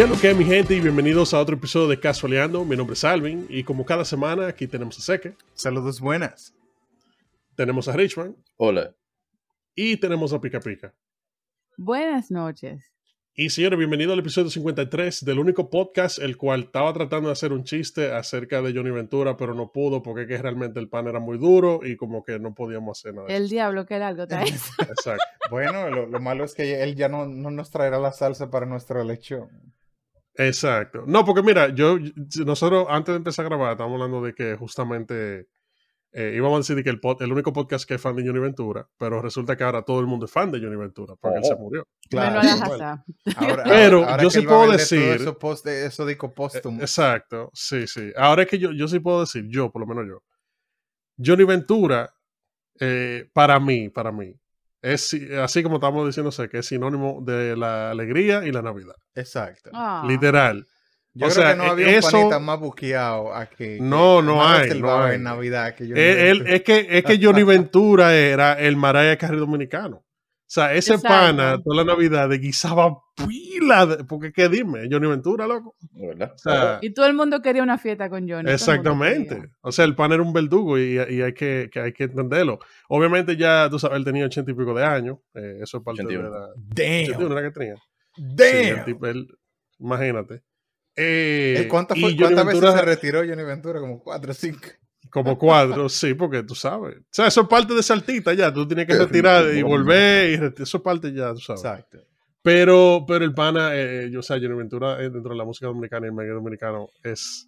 ¿Qué es lo que es, mi gente? Y bienvenidos a otro episodio de Casualeando. Mi nombre es Alvin y como cada semana aquí tenemos a Seque, Saludos buenas. tenemos a Richman Hola. y tenemos a Pica Pica. Buenas noches. Y señores, bienvenido al episodio 53 del único podcast el cual estaba tratando de hacer un chiste acerca de Johnny Ventura, pero no pudo porque que realmente el pan era muy duro y como que no podíamos hacer nada. El diablo que era algo traes. Exacto. Bueno, lo, lo malo es que él ya no, no nos traerá la salsa para nuestra lechón. Exacto. No, porque mira, yo, nosotros antes de empezar a grabar estábamos hablando de que justamente eh, íbamos a decir que el, pod- el único podcast que es fan de Johnny Ventura, pero resulta que ahora todo el mundo es fan de Johnny Ventura porque él se murió. Hazá. Ahora, Pero ahora- ahora yo sí puedo decir- Eso, post, eso dico póstumo. Exacto, sí, sí. Ahora es que yo, yo sí puedo decir, yo, por lo menos yo, Johnny Ventura, eh, para mí, para mí, es así como estamos diciéndose, que es sinónimo de la alegría y la Navidad. Exacto. Ah. Literal. Yo o creo sea, que no había eso- un panita más buqueado aquí. No, no hay, reservado no hay. en Navidad que yo. Eh, él- es, que, es que Johnny Ventura era el Mariah Carey dominicano. O sea, ese Exacto. pana toda la Navidad de guisaba pila, de- porque qué dime, Johnny Ventura, loco. ¿Verdad? O sea, Y todo el mundo quería una fiesta con Johnny. Exactamente. O sea, el pan era un verdugo y, y hay, que, que hay que entenderlo. Obviamente ya, tú sabes, él tenía ochenta y pico de años. eh, eso es parte 81. de la... Damn. 81 era que tenía. Sí, Damn. el tipo, él- imagínate. Eh, ¿Cuántas, fue- veces se retiró Johnny Ventura? Como cuatro o cinco. Como cuatro, sí, porque tú sabes. O sea, eso es parte de saltita ya. Tú tienes que retirar y volver y reti- eso es parte ya, tú sabes. Exacto. Pero, pero el pana, eh, yo, o sea, Johnny Ventura eh, dentro de la música dominicana y el medio dominicano es.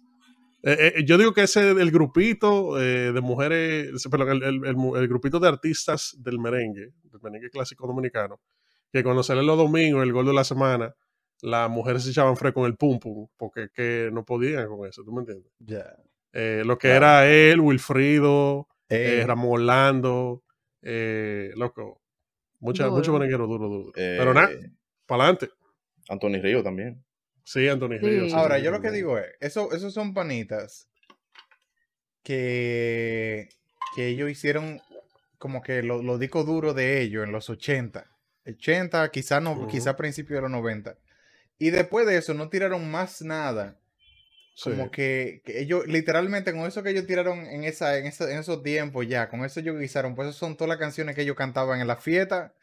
eh, eh, yo digo que ese el grupito eh, de mujeres, perdón, el, el- el grupito de artistas del merengue, del merengue clásico dominicano, que cuando salen los domingos, el gol de la semana, las mujeres se echaban fre con el pum pum, porque que no podían con eso, ¿tú me entiendes? Ya. Eh, lo que Claro. era él, Wilfrido, eh, Eh, Ramón Orlando, eh, loco, mucha, Duro. mucho merenguero duro, duro. Eh, Pero nada, para adelante. Anthony Río también. Sí, Anthony Sí. Ríos. sí, Ahora, sí, yo lo que digo es, eso, esos son panitas que, que ellos hicieron como que lo, lo discos duros de ellos en los 80. 80, quizá no, Ujú. quizá a principios de los 90. Y después de eso no tiraron más nada. Sí. Como que, que ellos, literalmente, con eso que ellos tiraron en, esa, en, esa- en esos tiempos ya, con eso ellos guisaron, pues esas son todas las canciones que ellos cantaban en la fiesta,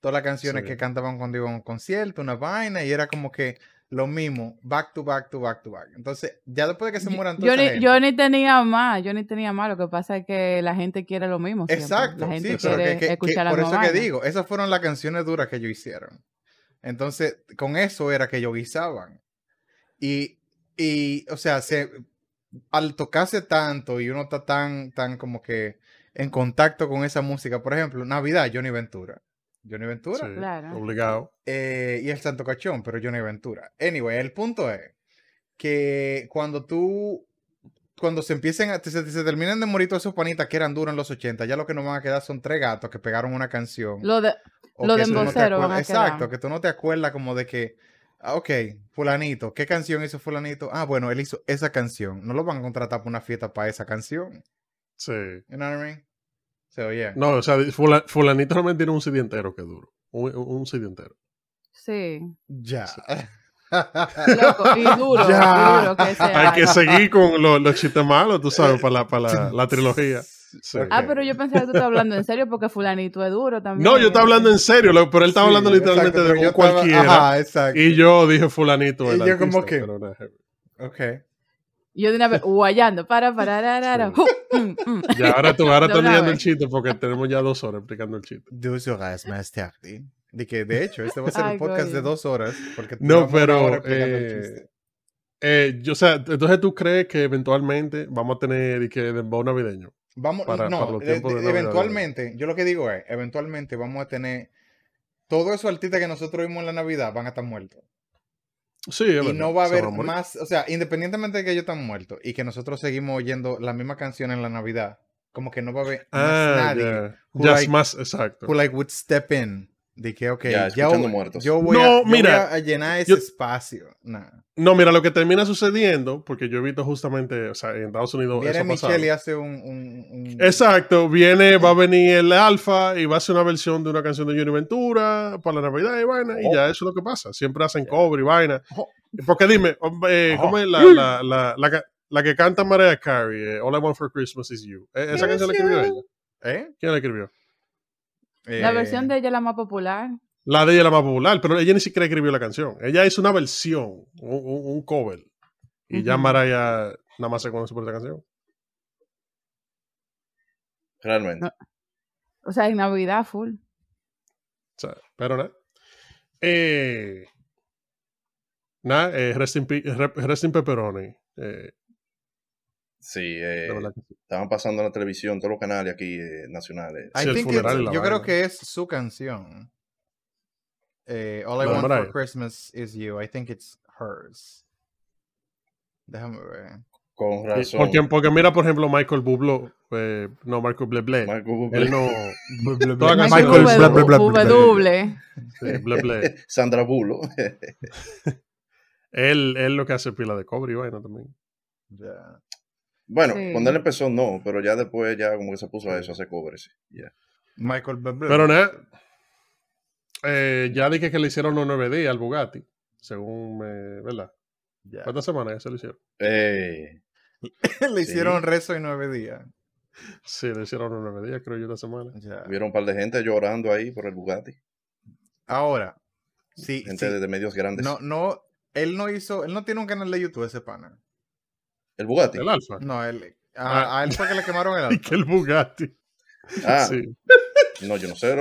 todas las canciones Sí. que cantaban cuando iban a un concierto, una vaina, y era como que lo mismo, back to back to back to back. Entonces, ya después de que se mueran toda esa Johnny, gente- Johnny tenía más, Johnny tenía más. Lo que pasa es que la gente quiere lo mismo. siempre. Exacto, La gente sí, quiere que- que- que- escuchar la por eso misma que vaina. digo, esas fueron las canciones duras que ellos hicieron. Entonces, con eso era que ellos guisaban. Y, y o sea, se, al tocarse tanto y uno está tan, tan como que en contacto con esa música, por ejemplo, Navidad, Johnny Ventura. Johnny Ventura. Sí, Claro. Obligado. Eh, y el Santo Cachón, pero Johnny Ventura. Anyway, el punto es que cuando tú, cuando se empiecen a, se, se terminan de morir todos esos panitas que eran duros en los 80, ya lo que nos van a quedar son tres gatos que pegaron una canción. Lo de, lo de no. Exacto, que tú no te acuerdas como de que, ah, ok, fulanito, ¿qué canción hizo fulanito? Ah, bueno, él hizo esa canción. No lo van a contratar para una fiesta para esa canción. Sí. You know what I mean? So, yeah. No, o sea, fula- fulanito realmente tiene un CD entero que duro. Un, un, CD entero. sí. Ya. Loco, y duro, Ya. y duro que sea. Hay que seguir con los, los chistes malos, tú sabes, para la, para la, la trilogía. Sí. Ah, pero yo pensaba que tú estabas hablando en serio porque fulanito es duro también. No, yo estaba hablando en serio, pero él estaba Sí, hablando literalmente exacto, de un estaba- cualquiera. Ajá, exacto. Y yo dije fulanito. Y el yo como que- pero no, Ok. Y yo de una vez guayando, para, para, para, para, Sí. mm, mm. Ya, ahora tú, ahora una leyendo el chiste porque tenemos ya dos horas explicando el chiste. Dos horas más tarde. De que, de hecho, este va a ser Ay, un podcast coño. de dos horas. Porque No, pero, hora explicando el eh, chiste. Eh, yo, o sea, entonces tú crees que eventualmente vamos a tener y que dembow navideño. Vamos, para- no, para los de- tiempos de- de Navidad, eventualmente, yo lo que digo es, eventualmente vamos a tener todos esos artistas que nosotros vimos en la Navidad van a estar muertos. Sí, es y verdad, no va a haber más, o sea, independientemente de que ellos están muertos y que nosotros seguimos oyendo la misma canción en la Navidad, como que no va a haber más Ah, nadie ya. who like- más exacto. who like would step in. De que, ok, Ya, ya, voy- muertos. yo voy, No, a, yo voy mira, a llenar ese yo- espacio. Nah. No, mira, lo que termina sucediendo, porque yo he visto justamente, o sea, en Estados Unidos Viene eso ha pasado. Michelle y hace un... un- un- Exacto, viene, va a venir el Alfa y va a hacer una versión de una canción de Johnny Ventura para la Navidad y vaina, y Oh. ya eso es lo que pasa. Siempre hacen cover y vaina. Oh. Porque dime, hombre, eh, ¿cómo es la, la, la, la, que- la que canta Mariah Carey? eh, All I Want for Christmas is You. Eh, ¿Esa canción la escribió ella? ¿Eh? ¿Quién la escribió? La Eh, versión de ella es la más popular. La de ella es la más popular, pero ella ni siquiera escribió la canción. Ella hizo una versión, un, un- un cover. Y ya Ujú. Mariah nada más se conoce por esa canción. Realmente. No. O sea, en Navidad full. O sea, pero nada. Eh, nada, eh, rest, in, pe- re- rest in pepperoni. Eh, Sí, eh, sí. estaban pasando en la televisión, todos los canales aquí eh, nacionales. Sí, yo creo que es su canción. Eh, All I Want Mariah. for Christmas is You. I think it's hers. Déjame ver. Con razón. Porque, porque mira, por ejemplo, Michael Bublé, eh, no, Michael Bublé, Michael Bublé, él no, Michael Blé, Blé. Sandra Bullock. él, él lo que hace pila de cobre y vaina también. Ya. Bueno, Sí. cuando él empezó no, pero ya después ya como que se puso a eso, a hacer covers. ya. Michael Bublé. Pero nada, eh, ya dije que le hicieron los 9 días al Bugatti, según me, ¿verdad? Ya. ¿Cuántas semanas ya se lo hicieron? Eh, Le Sí. hicieron rezo en nueve días. Sí, le hicieron los 9 días, creo yo, esta semana. Ya. hubieron un par de gente llorando ahí por el Bugatti. Ahora, sí, Gente sí. de, de medios grandes. No, no, él no hizo, él no tiene un canal de YouTube ese pana. El Bugatti. El Alfa. No, él, a, Ah. a él fue que le quemaron el Y alfa. que el Bugatti. Ah, Sí. no, yo no sé.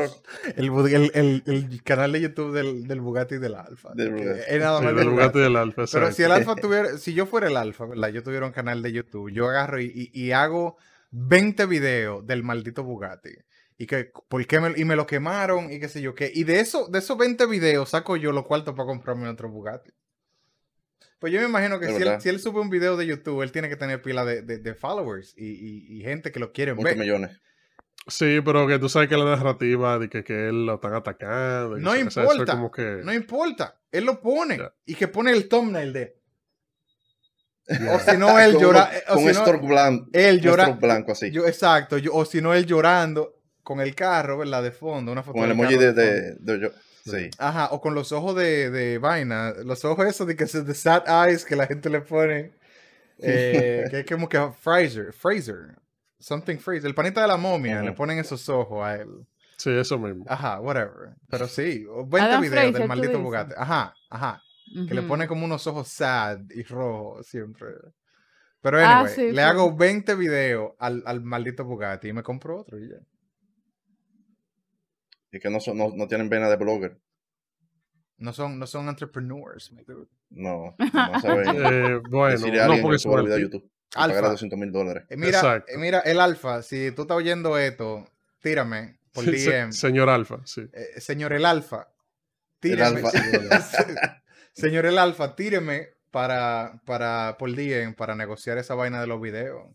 El, el, el- el canal de YouTube del, del Bugatti y del Alfa. Del Bugatti. es nada Sí, más del del Bugatti y del Alfa. Pero exacto. si el Alfa tuviera, si yo fuera el Alfa, ¿verdad? Yo tuviera un canal de YouTube, yo agarro y, y- y hago 20 videos del maldito Bugatti. Y que, ¿por qué me, y me lo quemaron y qué sé yo qué. Y de, eso, de esos 20 videos saco yo los cuartos para comprarme otro Bugatti. Pues yo me imagino que si él, si sube un video de YouTube, él tiene que tener pila de, de- de followers y, y- y gente que lo Muchos ver. millones. Sí, pero que tú sabes que la narrativa de que, que él lo están atacando. y No o eso es importa, como que- No importa. Él lo pone. Y que pone el thumbnail de. O si no, él Con llora. eh, o Con si un no, stroke blanco. él llora. blanco así. Yo, exacto, yo- o si no, él llorando con el carro, ¿verdad? De fondo, una foto con el emoji de, de de, de yo. Sí. Ajá, o con los ojos de, de vaina, los ojos esos de que se de sad eyes que la gente le pone, eh, que es como que Fraser, Fraser, something Fraser, el panita de la momia, le ponen esos ojos a él. Sí, eso mismo. Ajá, whatever. Pero sí, 20 Adam videos Fraser, del maldito. Bugatti. Ajá, ajá. Que le pone como unos ojos sad y rojos siempre. Pero Ah, anyway, sí, le sí. hago 20 videos al, al maldito Bugatti y me compro otro y ya. Y que no, son, no, no tienen vena de blogger. No son, no son entrepreneurs, my dude. No, no saben. Eh, bueno, decirle a no porque que suba son video a. YouTube. Alfa. 200 mil dólares. Eh, mira, Exacto. eh, mira, el Alfa, si tú estás oyendo esto, tírame por Sí, se- DM. señor Alfa, sí. Eh, señor el Alfa, tíreme. Alfa. señor el Alfa, tíreme para, para, por DM para negociar esa vaina de los videos.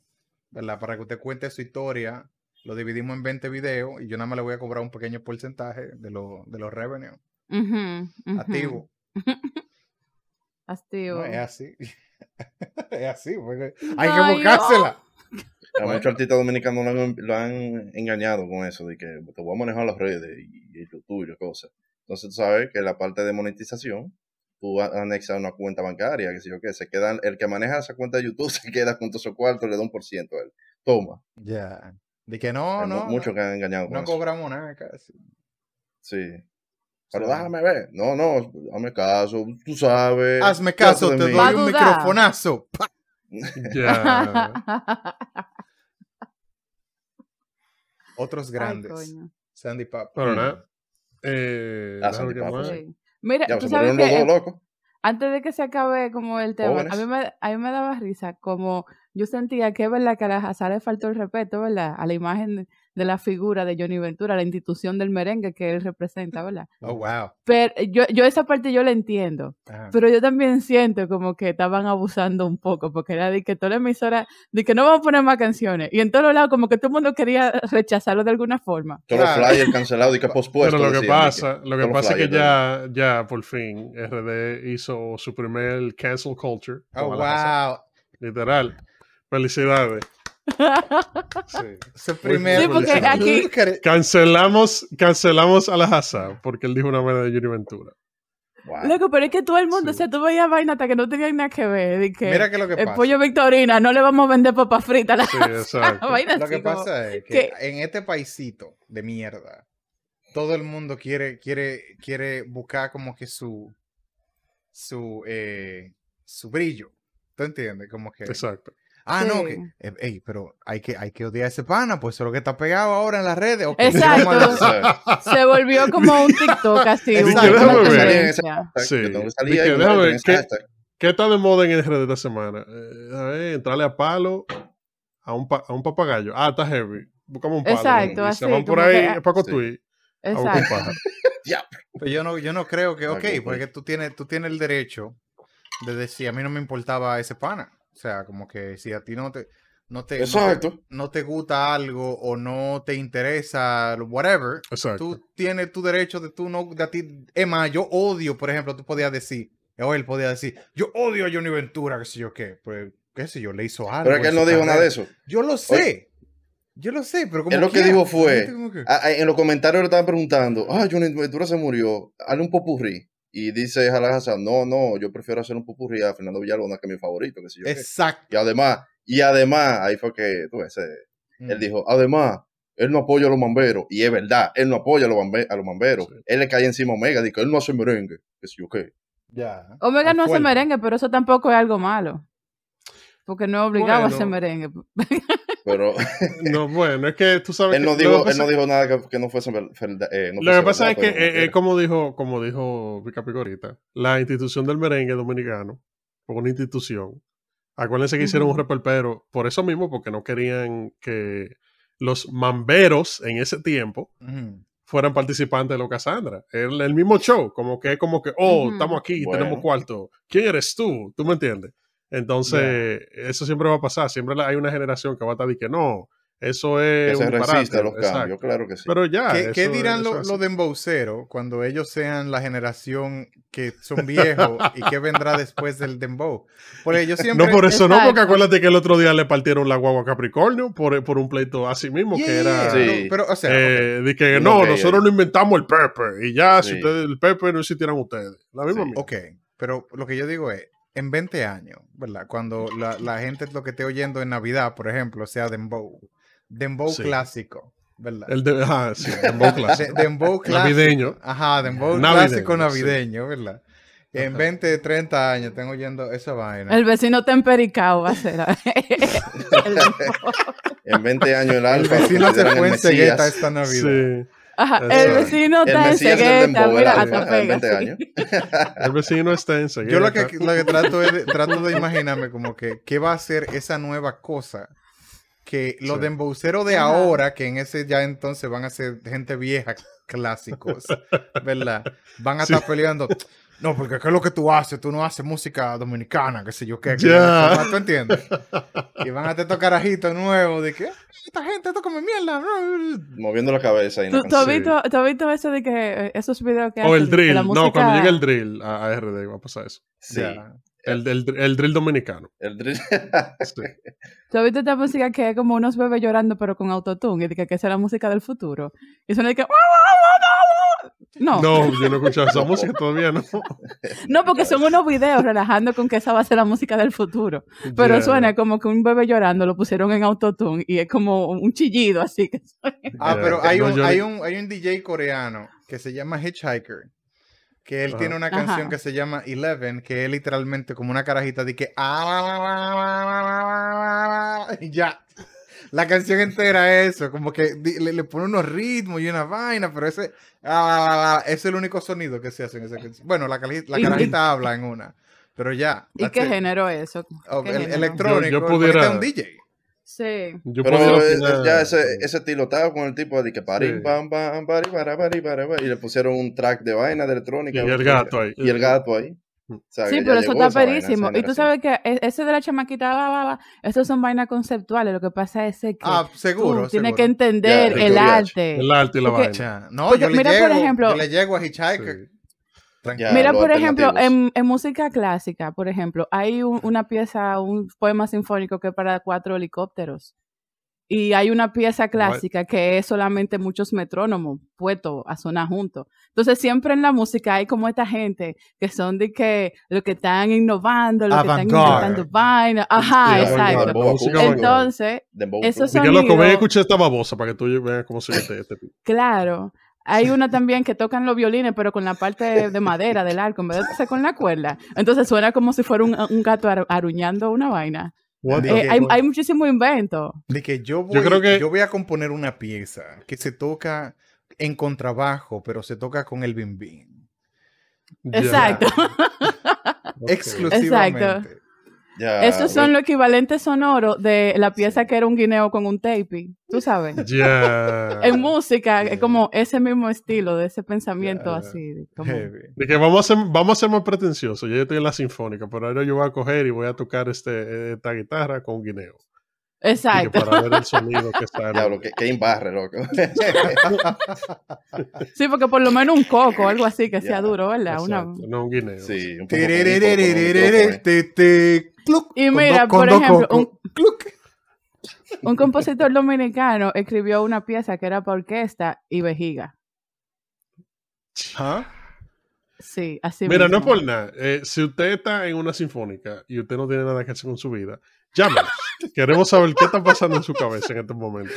¿Verdad? Para que usted cuente su historia. Lo dividimos en 20 videos y yo nada más le voy a cobrar un pequeño porcentaje de, lo- de los revenues. Activo. No, es así. es así. porque hay que buscársela. A muchos artistas dominicanos lo han, lo han engañado con eso, de que te voy a manejar las redes y, y YouTube y las cosas. Entonces tú sabes que la parte de monetización, tú a- anexas una cuenta bancaria, que sé yo qué, se quedan, el que maneja esa cuenta de YouTube se queda con todo su cuarto, le da un por ciento a él. Toma. Ya. De que no, Hay no. muchos no, que han engañado con no eso. cobramos nada casi. Sí. Pero Sí. déjame ver. No, no, hazme caso, tú sabes. Hazme caso, te doy un microfonazo. Pa. Ya. Otros grandes. Sandy Pop. Pero nada. Eh, Ah, Sandy sí. Sí. Mira, Ya, tú sabes que dos locos. antes de que se acabe como el tema, a mí, me, a mí me daba risa, como yo sentía que verdad que a la Hazard le faltó el respeto, ¿verdad? A la imagen de, la figura de Johnny Ventura, la institución del merengue que él representa, ¿verdad? Oh, wow. Pero eh, yo, yo esa parte yo la entiendo, pero yo también siento como que estaban abusando un poco, porque era de que toda la emisora, de que no vamos a poner más canciones, y en todos lados como que todo el mundo quería rechazarlo de alguna forma. Todos Claro. los flyers cancelados y que pospuesto. Pero lo que pasa, que lo que pasa es que ya, ya por fin RD hizo su primer cancel culture. Oh, wow. Literal. Felicidades. Sí. Porque aquí- Cancelamos, cancelamos a la Hazard porque él dijo una manera de Johnny Ventura. Wow. Loco, pero es que todo el mundo, Sí. o sea, tú veías vaina hasta que no tenían nada que ver, que Mira que lo que el pasa. pollo Victorina, no le vamos a vender papas fritas a la Sí, exacto. vaina Lo que como- pasa es que que- en este paisito de mierda, todo el mundo quiere, quiere, quiere buscar como que su, su, eh, su brillo. ¿Tú entiendes? Como que, Exacto. Ah, no, que, eh, ey, pero hay que, hay que odiar a ese pana, pues eso es lo que está pegado ahora en las redes. Exacto. se volvió como un TikTok así, Exacto. una, Sí. ¿qué- hashtag. ¿Qué está de moda en el RD esta semana? Eh, a ver, entrarle a palo a un, pa- a un papagayo. Ah, está heavy. Buscamos un palo. Exacto, así, se van por ahí que- a Paco Sí. Tui a buscar un Exacto. Pero yo no, yo no creo que, Ah, ok, que- porque tú tienes, tú tienes el derecho de decir, a mí no me importaba ese pana. O sea, como que si a ti no te, no te, no te- Exacto. no te gusta algo o no te interesa, whatever, Exacto. tú tienes tu derecho de tú no, de a ti, es más, yo odio, por ejemplo, tú podías decir, o él podía decir, yo odio a Johnny Ventura, qué sé yo qué, pues, qué sé yo, le hizo algo. Pero es que él no dijo nada de eso. Yo lo sé, yo lo sé, pero como Él lo que dijo fue- que- en los comentarios le estaban preguntando, ah, Johnny Ventura se murió, hazle un popurrí. Y dice Jalal Hassan, no, no, yo prefiero hacer un popurrí a Fernando Villalona, que es mi favorito, que sé yo qué. Exacto. Y además, y además, ahí fue que, tú ves, eh, Mm. él dijo, además, él no apoya a los mamberos. Y es verdad, él no apoya a los, mambe- a los mamberos. Sí. Él le cae encima a Omega, dice, él no hace merengue, que sé yo qué. Ya. Omega no hace merengue, pero eso tampoco es algo malo. Porque no es obligado a hacer merengue. Pero No, bueno, es que tú sabes él que no lo dijo, que él no dijo nada que, que no fuese eh, no Lo que pasa es que, eh, eh, como dijo, como dijo Picapico ahorita, la institución del merengue dominicano, fue una institución. Acuérdense que hicieron un repelpero por eso mismo, porque no querían que los mamberos en ese tiempo fueran participantes de lo Cassandra. El, el mismo show, como que es como que, oh, estamos aquí, Bueno. tenemos cuarto. ¿Quién eres tú? ¿Tú me entiendes? Entonces, eso siempre va a pasar. Siempre hay una generación que va a estar y que no, eso que es se un resiste disparate". a los Exacto. cambios, claro que sí. Pero ya. ¿Qué, dirán lo- los dembowceros cuando ellos sean la generación que son viejos y qué vendrá después del dembow? Porque yo siempre... No, por eso no, porque acuérdate que el otro día le partieron la guagua a Capricornio por, por un pleito así mismo, Yeah, que era. Sí. no, pero, o sea, eh, de que No, no, que- nosotros no inventamos el Pepe y ya, si ustedes, el Pepe no existieran ustedes. La misma Sí. ok, pero lo que yo digo es, en 20 años, ¿verdad? Cuando la, la gente lo que esté oyendo en Navidad, por ejemplo, sea dembow, dembow Sí. clásico, ¿verdad? El de, ah, sí, Dembow De- clásico. dembow clásico. Navideño. Ajá, dembow Navideño, clásico sí. navideño, ¿verdad? En Ajá. 20, 30 años tengo oyendo esa vaina. El vecino tempericado va a ser. El- En 20 años el El alfa. lo vecino se el fue en esta Navidad. Sí. Ajá, el vecino El está en Mesías del cegueta, mira, el hasta en pega. 20 sí. años. El vecino está en Yo lo que, lo que trato es de, trato de imaginarme como que qué va a ser esa nueva cosa que los Sí. de Ajá. ahora, que en ese ya entonces van a ser gente vieja, clásicos, ¿verdad? Van a Sí. estar peleando. No, porque ¿qué es lo que tú haces? Tú no haces música dominicana, qué sé yo qué. que Ya. no sé más, ¿Tú entiendes? Y van a tener carajitos nuevos de que "Ah, esta gente toca mi mierda. Moviendo la cabeza. la ¿Tú, tú has visto, tú has visto eso de que eh, esos videos que O hacen el drill. la No, música- cuando llegue el drill a, a RD va a pasar eso. Sí. Ya. El, el, el drill dominicano. El drill. Sí. ¿Tú has visto esta música que es como unos bebés llorando pero con autotune? Y de que, que esa es la música del futuro. Y suena de que... No, no, No, yo no he escuchado esa música todavía, ¿no? porque son unos videos relajando con que esa va a ser la música del futuro. Pero suena como que un bebé llorando lo pusieron en autotune y es como un chillido así. que suena. Ah, pero hay No, un, yo- hay, un, hay un DJ coreano que se llama Hitchhiker. Que él Ajá. tiene una canción Ajá. que se llama Eleven, que es literalmente como una carajita de que. "Ah", Y ya. La canción entera es eso, como que le, le pone unos ritmos y una vaina, pero ese. ah, es el único sonido que se hace en esa canción. Bueno, la, la carajita habla en una, pero ya. ¿Y qué it. género es eso? Oh, ¿Qué el- género? electrónico. Yo- yo pudiera- este es un DJ. Sí. Yo Pero ya ese, ese estilo estaba con el tipo de que pari, Sí. pam, pam, pari, para, pari, para, para, y le pusieron un track de vaina de electrónica. Y el gato ahí. Y el gato ahí. Sí, pero eso está vaina, perísimo. Y tú sabes que e- ese de la chamaquita, va, va, va, esos son vainas conceptuales. Lo que pasa es que Ah, tú seguro. tienes seguro. que entender el arte. El arte y la Porque- vaina. No, Porque yo le mira, por llego, ejemplo- yo le llego a Hitchhiker. Sí. Tranquilo. Ya, Mira, por ejemplo, en, en música clásica, por ejemplo, hay un- una pieza, un poema sinfónico que es para cuatro helicópteros. Y hay una pieza clásica que es solamente muchos metrónomos puestos a sonar juntos. Entonces, siempre en la música hay como esta gente que son de que lo que están innovando, lo que están inventando vainas. Ajá, exacto. Entonces, esos flow. Y que loco, ven escuchar esta babosa para que tú veas cómo se este, este tipo. Claro. Hay una también que tocan los violines, pero con la parte de madera del arco, en vez de con la cuerda. Entonces suena como si fuera un, un gato aru- aruñando una vaina. Eh, hay, hay muchísimo invento. De que yo voy, Yo creo que- yo voy a componer una pieza que se toca en contrabajo, pero se toca con el bim bim. Exacto. Exclusivamente. Ya, Estos son güey. los equivalentes sonoros de la pieza que era un guineo con un tape. Tú sabes. Ya. En música Yeah. es como ese mismo estilo, de ese pensamiento Yeah. así. como-. De que vamos a ser, vamos a ser más pretenciosos. Yo ya estoy en la sinfónica, pero ahora yo voy a coger y voy a tocar este, esta guitarra con guineo. Exacto. para ver el sonido que sale. Diablo, que, que imbarre, loco. Sí, porque por lo menos un coco o algo así que sea duro, ¿verdad? Una... No un guineo. sí, un poco un Y mira, por ejemplo. Cluc. Un compositor dominicano escribió una pieza que era para orquesta y vejiga. ¿Ah? Sí, así Mira, no es por nada. eh, si usted está en una sinfónica y usted no tiene nada que hacer con su vida, llámenos. Queremos saber qué está pasando en su cabeza en este momento.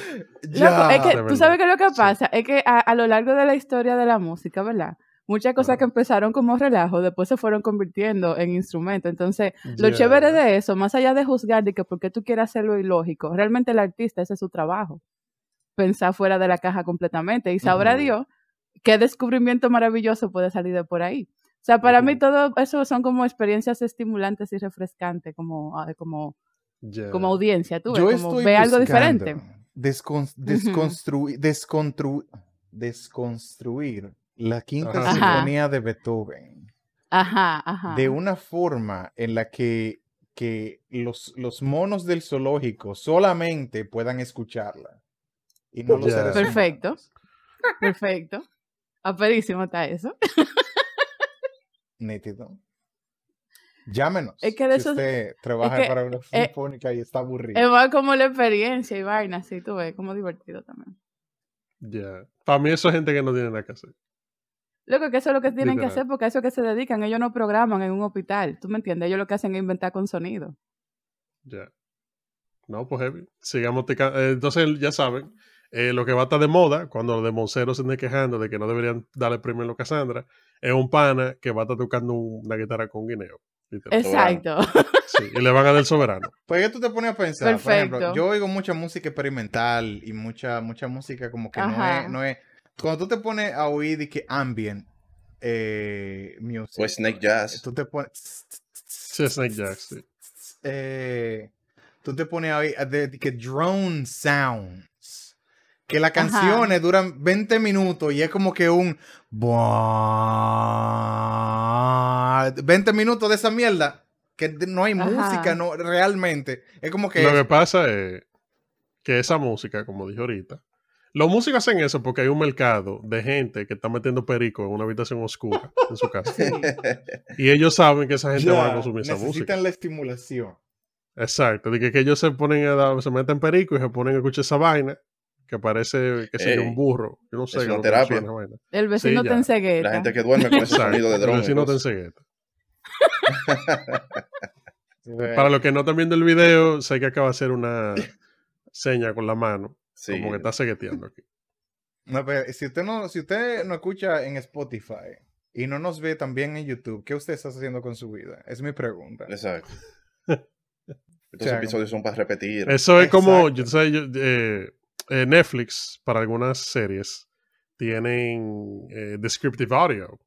Loco, es que tú sabes que lo que Sí. pasa es que a, a lo largo de la historia de la música, ¿verdad? Muchas cosas que empezaron como relajo, después se fueron convirtiendo en instrumentos. Entonces, lo Ya. chévere de eso, más allá de juzgar de que por qué tú quieres hacerlo ilógico, realmente el artista, ese es su trabajo. Pensar fuera de la caja completamente. Y sabrá. Dios qué descubrimiento maravilloso puede salir de por ahí. O sea, para mí todo eso son como experiencias estimulantes y refrescantes, como, como, Como audiencia. Tú ves, Yo como estoy ve algo diferente. descon- desconstrui- descontru- desconstruir la quinta Ajá. sinfonía de Beethoven Ajá, ajá. de una forma en la que, que los, los monos del zoológico solamente puedan escucharla y no los seres Perfecto. humanos. Perfecto. Aperísimo está eso. Nítido. Llámenos. Es que de si eso- usted trabaja que, para una eh, sinfónica y está aburrido. Es más como la experiencia y vaina, así tú ves, como divertido también. Ya. Para mí, eso es gente que no tiene nada que hacer. Loco, que eso es lo que tienen que hacer porque a eso es que se dedican. Ellos no programan en un hospital. ¿Tú me entiendes? Ellos lo que hacen es inventar con sonido. Ya. No, pues heavy. Sigamos. eh, entonces, ya saben, eh, lo que va a estar de moda, cuando los de Monceros se estén quejando de que no deberían darle premio a Cassandra, es un pana que va a estar tocando una guitarra con guineo. Exacto. Sí, y le van a dar el soberano. Pues que tú te pones a pensar, por ejemplo, Perfecto. yo oigo mucha música experimental y mucha, mucha música como que no es, no es. Cuando tú te pones a oír de que ambient eh, music, O Snake Jazz. tú te pones. Sí, Snake Jazz, sí. eh, tú te pones a oír de, de que drone sounds. Que las canciones duran 20 minutos y es como que un. buah, 20 minutos de esa mierda. Que no hay Ajá. música, no, realmente. Es como que. Lo que pasa es que esa música, como dije ahorita, los músicos hacen eso porque hay un mercado de gente que está metiendo perico en una habitación oscura en su casa. Y ellos saben que esa gente va a consumir esa música. necesitan la estimulación. Exacto, de que, que ellos se ponen a dar, se meten perico y se ponen a escuchar esa vaina que parece que Ey, un burro. Yo no sé es una terapia. El vecino Sí, te ya. encegueta. La gente que duerme con ese sonido de el dron. y vecino te cosas. encegueta. Para los que no están viendo el video, sé que acaba de hacer una seña con la mano, Sí. como que está cegueteando aquí. No, pero si usted no, si usted no escucha en Spotify y no nos ve también en YouTube, ¿qué usted está haciendo con su vida? Es mi pregunta. Exacto. Estos sea, episodios son para repetir. Eso es como, yo sé, yo, eh, eh, Netflix, para algunas series, tienen eh, descriptive audio.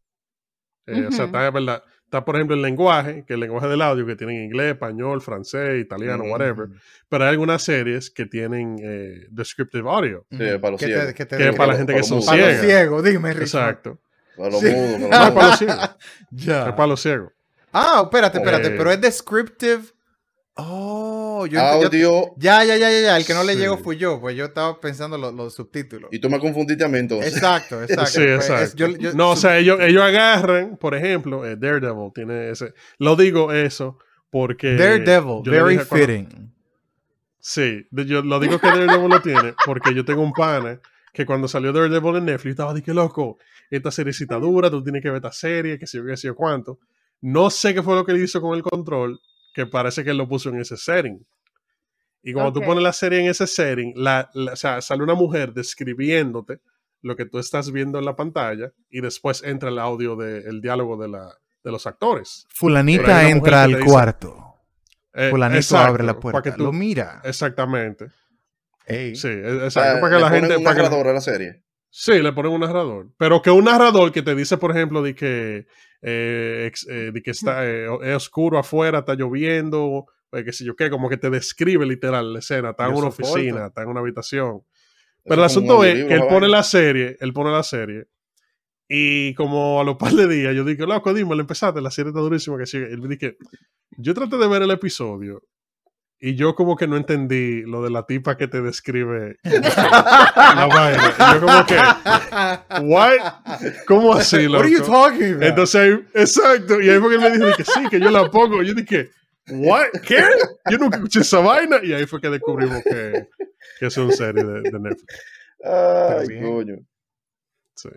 Eh, O sea, está, ¿verdad? está, por ejemplo, el lenguaje, que es el lenguaje del audio, que tienen inglés, español, francés, italiano, Mm. whatever. Pero hay algunas series que tienen eh, descriptive audio. Sí, para los ciegos. que te Que es diga- para la gente que son Para los ciegos, dime. Exacto. Para los Sí. mudos. No, para es los para los ciegos. Ya. Es para los ciegos. Ah, espérate, espérate, Eh. pero es descriptive. Oh, yo, yo- Audio. ya, ya, ya, ya, ya. El que no le Sí. llegó fui yo, pues yo estaba pensando los, los subtítulos. Y tú me confundiste a mí entonces. Exacto, exacto. Sí, Pues, exacto. es- yo- yo- no, o sea, ellos, ellos agarran, por ejemplo, eh, Daredevil tiene ese. Lo digo eso porque. Daredevil, le very cuando- fitting. Sí, yo lo digo que Daredevil lo tiene porque yo tengo un pana que cuando salió Daredevil en Netflix estaba de que loco, esta seriecita dura, tú tienes que ver esta serie, que sé yo, qué sé yo cuánto. No sé qué fue lo que él hizo con el control, que parece que él lo puso en ese setting. Y cuando tú pones la serie en ese setting, la, la- o sea, sale una mujer describiéndote lo que tú estás viendo en la pantalla y después entra el audio del diálogo de, la, de los actores. Fulanita entra al dice- cuarto. Eh, Fulanito exacto, abre la para puerta. que tú- Lo mira. Exactamente. Ey. Sí, e- exacto. para que le la ponen gente. un para narrador a la serie. Sí, le ponen un narrador. Pero que un narrador que te dice, por ejemplo, de que, eh, ex- eh, de que está, eh, es oscuro afuera, está lloviendo, eh, qué sé yo qué, como que te describe literal la escena. Está en una oficina, está en una habitación. Eso Pero el es como un asunto es que él pone la serie, él pone la serie. Y como a los par de días, yo dije, loco, dime, lo empezaste, la serie está durísima. Que sigue. Él me dije, yo traté de ver el episodio y yo como que no entendí lo de la tipa que te describe la vaina. Y yo como que, what? ¿Cómo así, What are you loco? talking about? Entonces, ahí- exacto. Y ahí fue que él me dijo que sí, que yo la pongo. Yo dije, ¿what? ¿Qué? Yo nunca escuché esa vaina. Y ahí fue que descubrimos que, que es una serie de, de Netflix. Ay, coño. Sí.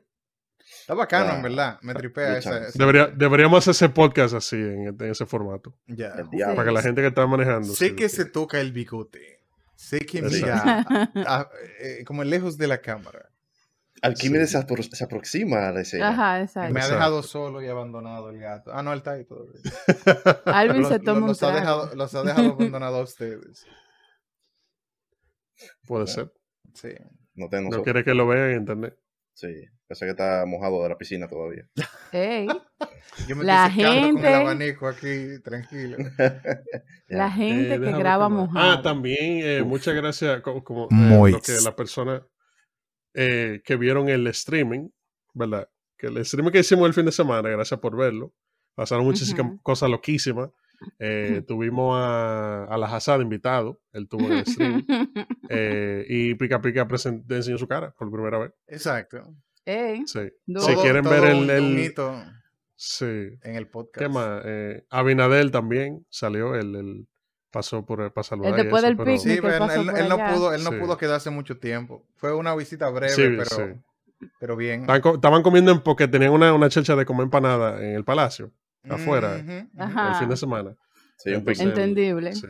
Está bacano, Ah, en verdad. Me tripea esa. esa- Debería, deberíamos hacer ese podcast así, en, en ese formato. Ya. Para que la gente que está manejando. Sé sí, que sí. se toca el bigote. Sé que mira a- eh, como lejos de la cámara. Alquímedes Sí. se, apro- se aproxima a la escena. Ajá, Me exacto. ha Exacto. dejado solo y abandonado el gato. Ah, no, él está ahí todavía. Alvin Los, se toma un los ha dejado, los ha dejado abandonado a ustedes. Puede ser. Sí. No tengo No quiere que lo vean en internet. Sí. Pensé que está mojado de la piscina todavía. Ey, Yo me La estoy secando con gente- el abanico aquí, tranquilo. la gente Eh, que graba más. mojado. Ah, también, eh, muchas gracias. Como, como, eh, lo que la persona eh, que vieron el streaming, ¿verdad? Que el streaming que hicimos el fin de semana, gracias por verlo. Pasaron muchísimas cosas loquísimas. Eh, tuvimos a, a la Hazard invitado, él tuvo el stream. eh, y Pica Pica presen- enseñó su cara por primera vez. Exacto. Ey, Sí. Todo- si quieren todo ver el, el- sí. en el podcast. ¿Qué más? Eh, Abinadel también salió, él, él pasó por para saludar. El después eso, del pero-. Sí, él, no pudo, él no Sí. pudo quedarse mucho tiempo. Fue una visita breve, Sí, pero, sí. pero bien. Estaban, co- estaban comiendo en- porque tenían una, una chelcha de comer empanada en el palacio afuera. El fin de semana. Sí, un Entonces. Entendible. sí.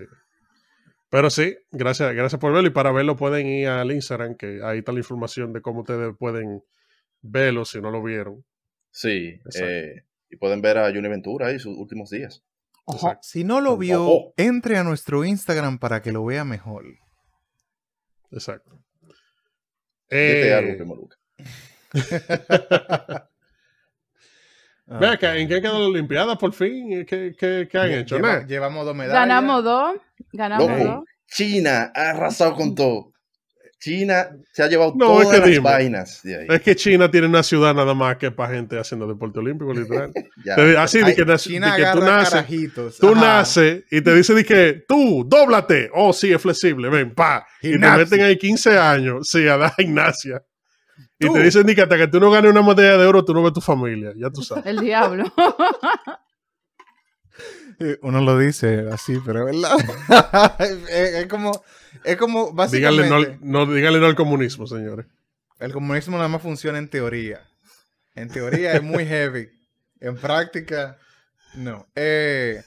Pero sí, gracias, gracias por verlo. Y para verlo pueden ir al Instagram, que ahí está la información de cómo ustedes pueden verlo si no lo vieron. Sí. Eh, y pueden ver a Juni Ventura ahí sus últimos días. Si no lo vio, Ojo. entre a nuestro Instagram para que lo vea mejor. Exacto. Este Eh, algo que Moluca. Ve acá, ¿en qué quedó la Olimpiada por fin? ¿Qué, qué- qué han hecho? lleva- Nada. llevamos dos medallas. Ganamos dos. Ganamos Loco, dos. China ha arrasado con todo. China se ha llevado No, todas es que las dime. vainas de ahí. Es que China tiene una ciudad nada más que para gente haciendo deporte olímpico, literal. Ya. Te- Así de que, China de que tú naces. carajitos. Tú Ajá. naces y te dice de que tú, dóblate. Oh, sí, es flexible. Ven, pa. Y te meten ahí 15 años, sí, a dar gimnasia. Y te dicen que hasta que tú no ganes una medalla de oro, tú no ves tu familia. Ya tú sabes. El diablo. Uno lo dice así, pero es verdad. es, es como, es como básicamente. díganle no, no, díganle no al comunismo, señores. El comunismo nada más funciona en teoría. En teoría es muy heavy. En práctica, no. Eh,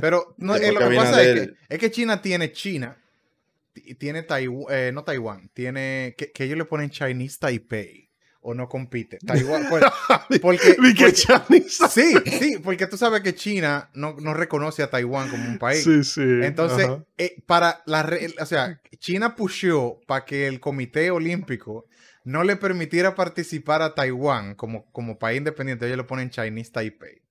pero no, eh, lo que pasa es Abinader- que, es que China tiene China. Tiene Taiwán, no Taiwán, tiene que, que ellos le ponen Chinese Taipei o no compite. Taiwán, pues, porque, porque- sí, sí, porque tú sabes que China no, no reconoce a Taiwán como un país. Sí, sí. Entonces, eh, para la re- o sea, China pusheó para que el Comité Olímpico no le permitiera participar a Taiwán como, como país independiente. Ellos le ponen Chinese Taipei.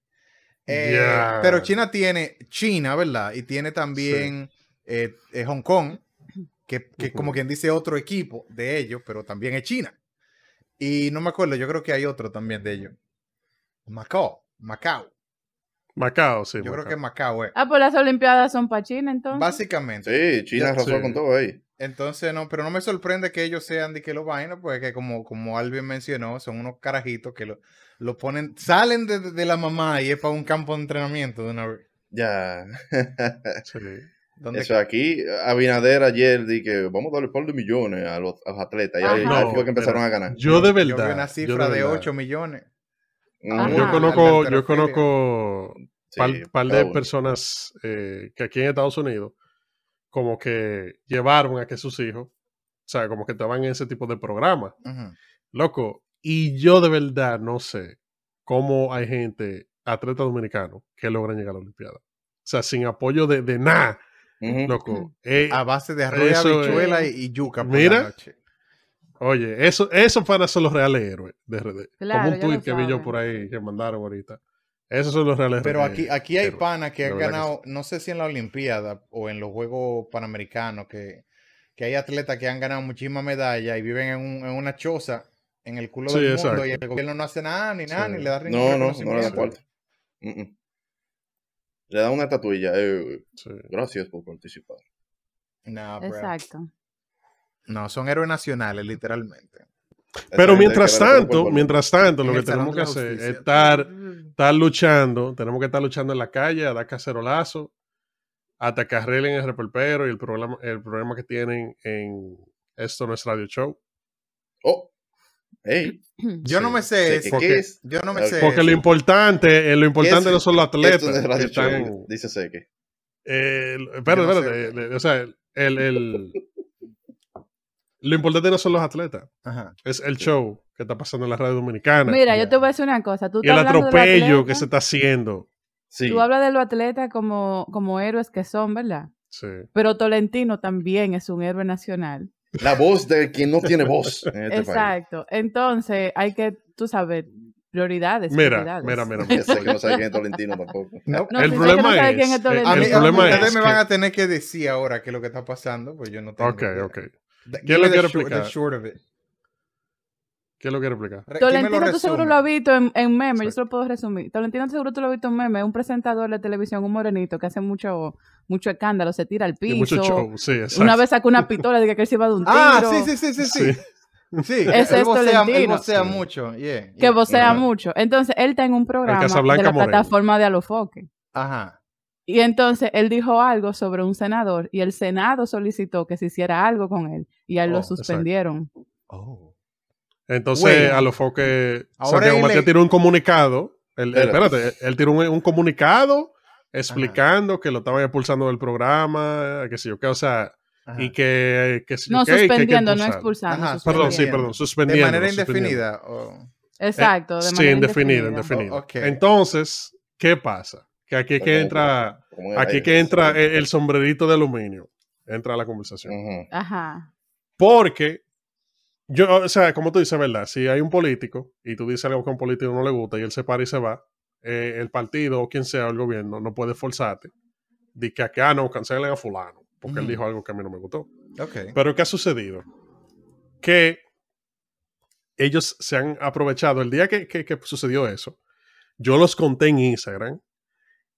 Eh. Pero China tiene China, ¿verdad? Y tiene también eh, eh, Hong Kong, que, como quien dice otro equipo de ellos, pero también es China. Y no me acuerdo, yo creo que hay otro también de ellos. Macao, Macao. Macao, sí. Yo creo que Macao es. Ah, pues las Olimpiadas son para China, entonces. Básicamente. Sí, China arrasó sí. con todo ahí. Entonces, no, pero no me sorprende que ellos sean de que los vainos, pues que como, como Alvin mencionó, son unos carajitos que lo, lo ponen, salen de, de la mamá y es para un campo de entrenamiento de una vez. Ya. Sí. Donde Eso aquí, Abinader ayer di que vamos a darle un par de millones a los, a los atletas. Y ahí, Ajá. ahí fue que empezaron a ganar. Yo de Yo verdad. vi una yo cifra de, verdad. 8 millones. Ajá. Yo conozco, yo conozco Sí, par, de personas eh, que aquí en Estados Unidos como que llevaron a que sus hijos, o sea, como que estaban en ese tipo de programa, loco. Y yo de verdad no sé cómo hay gente, atleta dominicano, que logran llegar a la Olimpiada. O sea, sin apoyo de, de nada, Loco. Eh, A base de arroz, habichuela es. y, yuca por Mira. la noche. Oye, eso, eso para ser los reales héroes de RD. Claro, Como un tweet que vi yo por ahí que mandaron ahorita. Esos son los reales Pero eh, aquí, aquí hay héroes. panas que han que ganado, no sé si en la Olimpiada o en los Juegos Panamericanos, que, que hay atletas que han ganado muchísimas medallas y viven en, un- en una choza en el culo Sí, del mundo exacto. y el gobierno no hace nada ni nada, Sí. ni le da ningún No, no, no le da cuarto. Mm, mm. Le da una estatuilla. eh, Sí. gracias por participar. Exacto. No, son héroes nacionales, literalmente. Pero mientras tanto, mientras tanto, lo que tenemos que hacer es estar, estar luchando, tenemos que estar luchando en la calle, a dar cacerolazo, hasta que arreglen el repelpero y el programa, el programa que tienen en Esto no es Radio Show. Oh, hey, Yo no me sé ¿qué- eso. ¿qué es? Yo no me sé Porque lo importante, eh, lo importante no son los atletas. Esto es que Radio están- Show, dice Seque. eh, espérate, Yo no sé. espérate, o sea, el, el- lo importante no son los atletas, Ajá. es el show que está pasando en la radio dominicana. Mira, yo te voy a decir una cosa. Tú y el atropello que se está haciendo. Sí. Tú hablas de los atletas como, como héroes que son, ¿verdad? Sí. Pero Tolentino también es un héroe nacional. La voz de quien no tiene voz en este país. Exacto. Entonces, hay que, tú sabes, prioridades. Mira, prioridades. mira, mira, mira. Sé que no sabe quién es Tolentino tampoco. No. No, el no problema sabe quién es, Tolentino. A el problema ustedes es me que- van a tener que decir ahora qué es lo que está pasando, pues yo no tengo Ok, idea. ok. ¿Quién lo quiere explicar? ¿Qué lo quiere explicar? Re- ¿quién me lo Tolentino, tú seguro lo has visto en, en meme, yo se lo puedo resumir. Tolentino, seguro tú lo has visto en meme, es un presentador de televisión, un morenito que hace mucho, mucho escándalo, se tira al Y mucho piso. show, sí, exacto. Una vez sacó una pistola de que él se iba de un tiro. Ah, sí, sí, sí, sí, sí. Sí. Sí, él es vocea, él Tolentino. vocea Sí. mucho. yeah, Que vocea mucho. Entonces, él está en un programa de la Moreno. plataforma de Alofoque. Ajá. Y entonces él dijo algo sobre un senador y el Senado solicitó que se hiciera algo con él y a él Oh, lo exacto. suspendieron. Oh. Entonces, Güey. a lo que Ahora Santiago Matías tiró un comunicado. Él, Espérate. espérate, él tiró un, un comunicado explicando que lo estaban expulsando del programa, que sé yo qué, o sea, Ajá. y que, que sé yo No, qué, y que hay que suspendiendo, no expulsando. Ajá, Perdón, sí, suspendiendo. perdón, de suspendiendo. manera suspendiendo. indefinida. Exacto, de Sí, manera indefinida, indefinida. indefinida. Oh, ok. Entonces, ¿qué pasa? Que aquí que entra, aquí que entra sí. el, el sombrerito de aluminio, entra a la conversación. Ajá. Porque, yo, o sea, como tú dices, ¿verdad? Si hay un político y tú dices algo que a un político no le gusta y él se para y se va, eh, el partido o quien sea el gobierno no puede forzarte de que acá no cancelen a fulano porque él Ujú. dijo algo que a mí no me gustó. Ok. Pero ¿qué ha sucedido? Que ellos se han aprovechado. El día que, que- que sucedió eso, yo los conté en Instagram.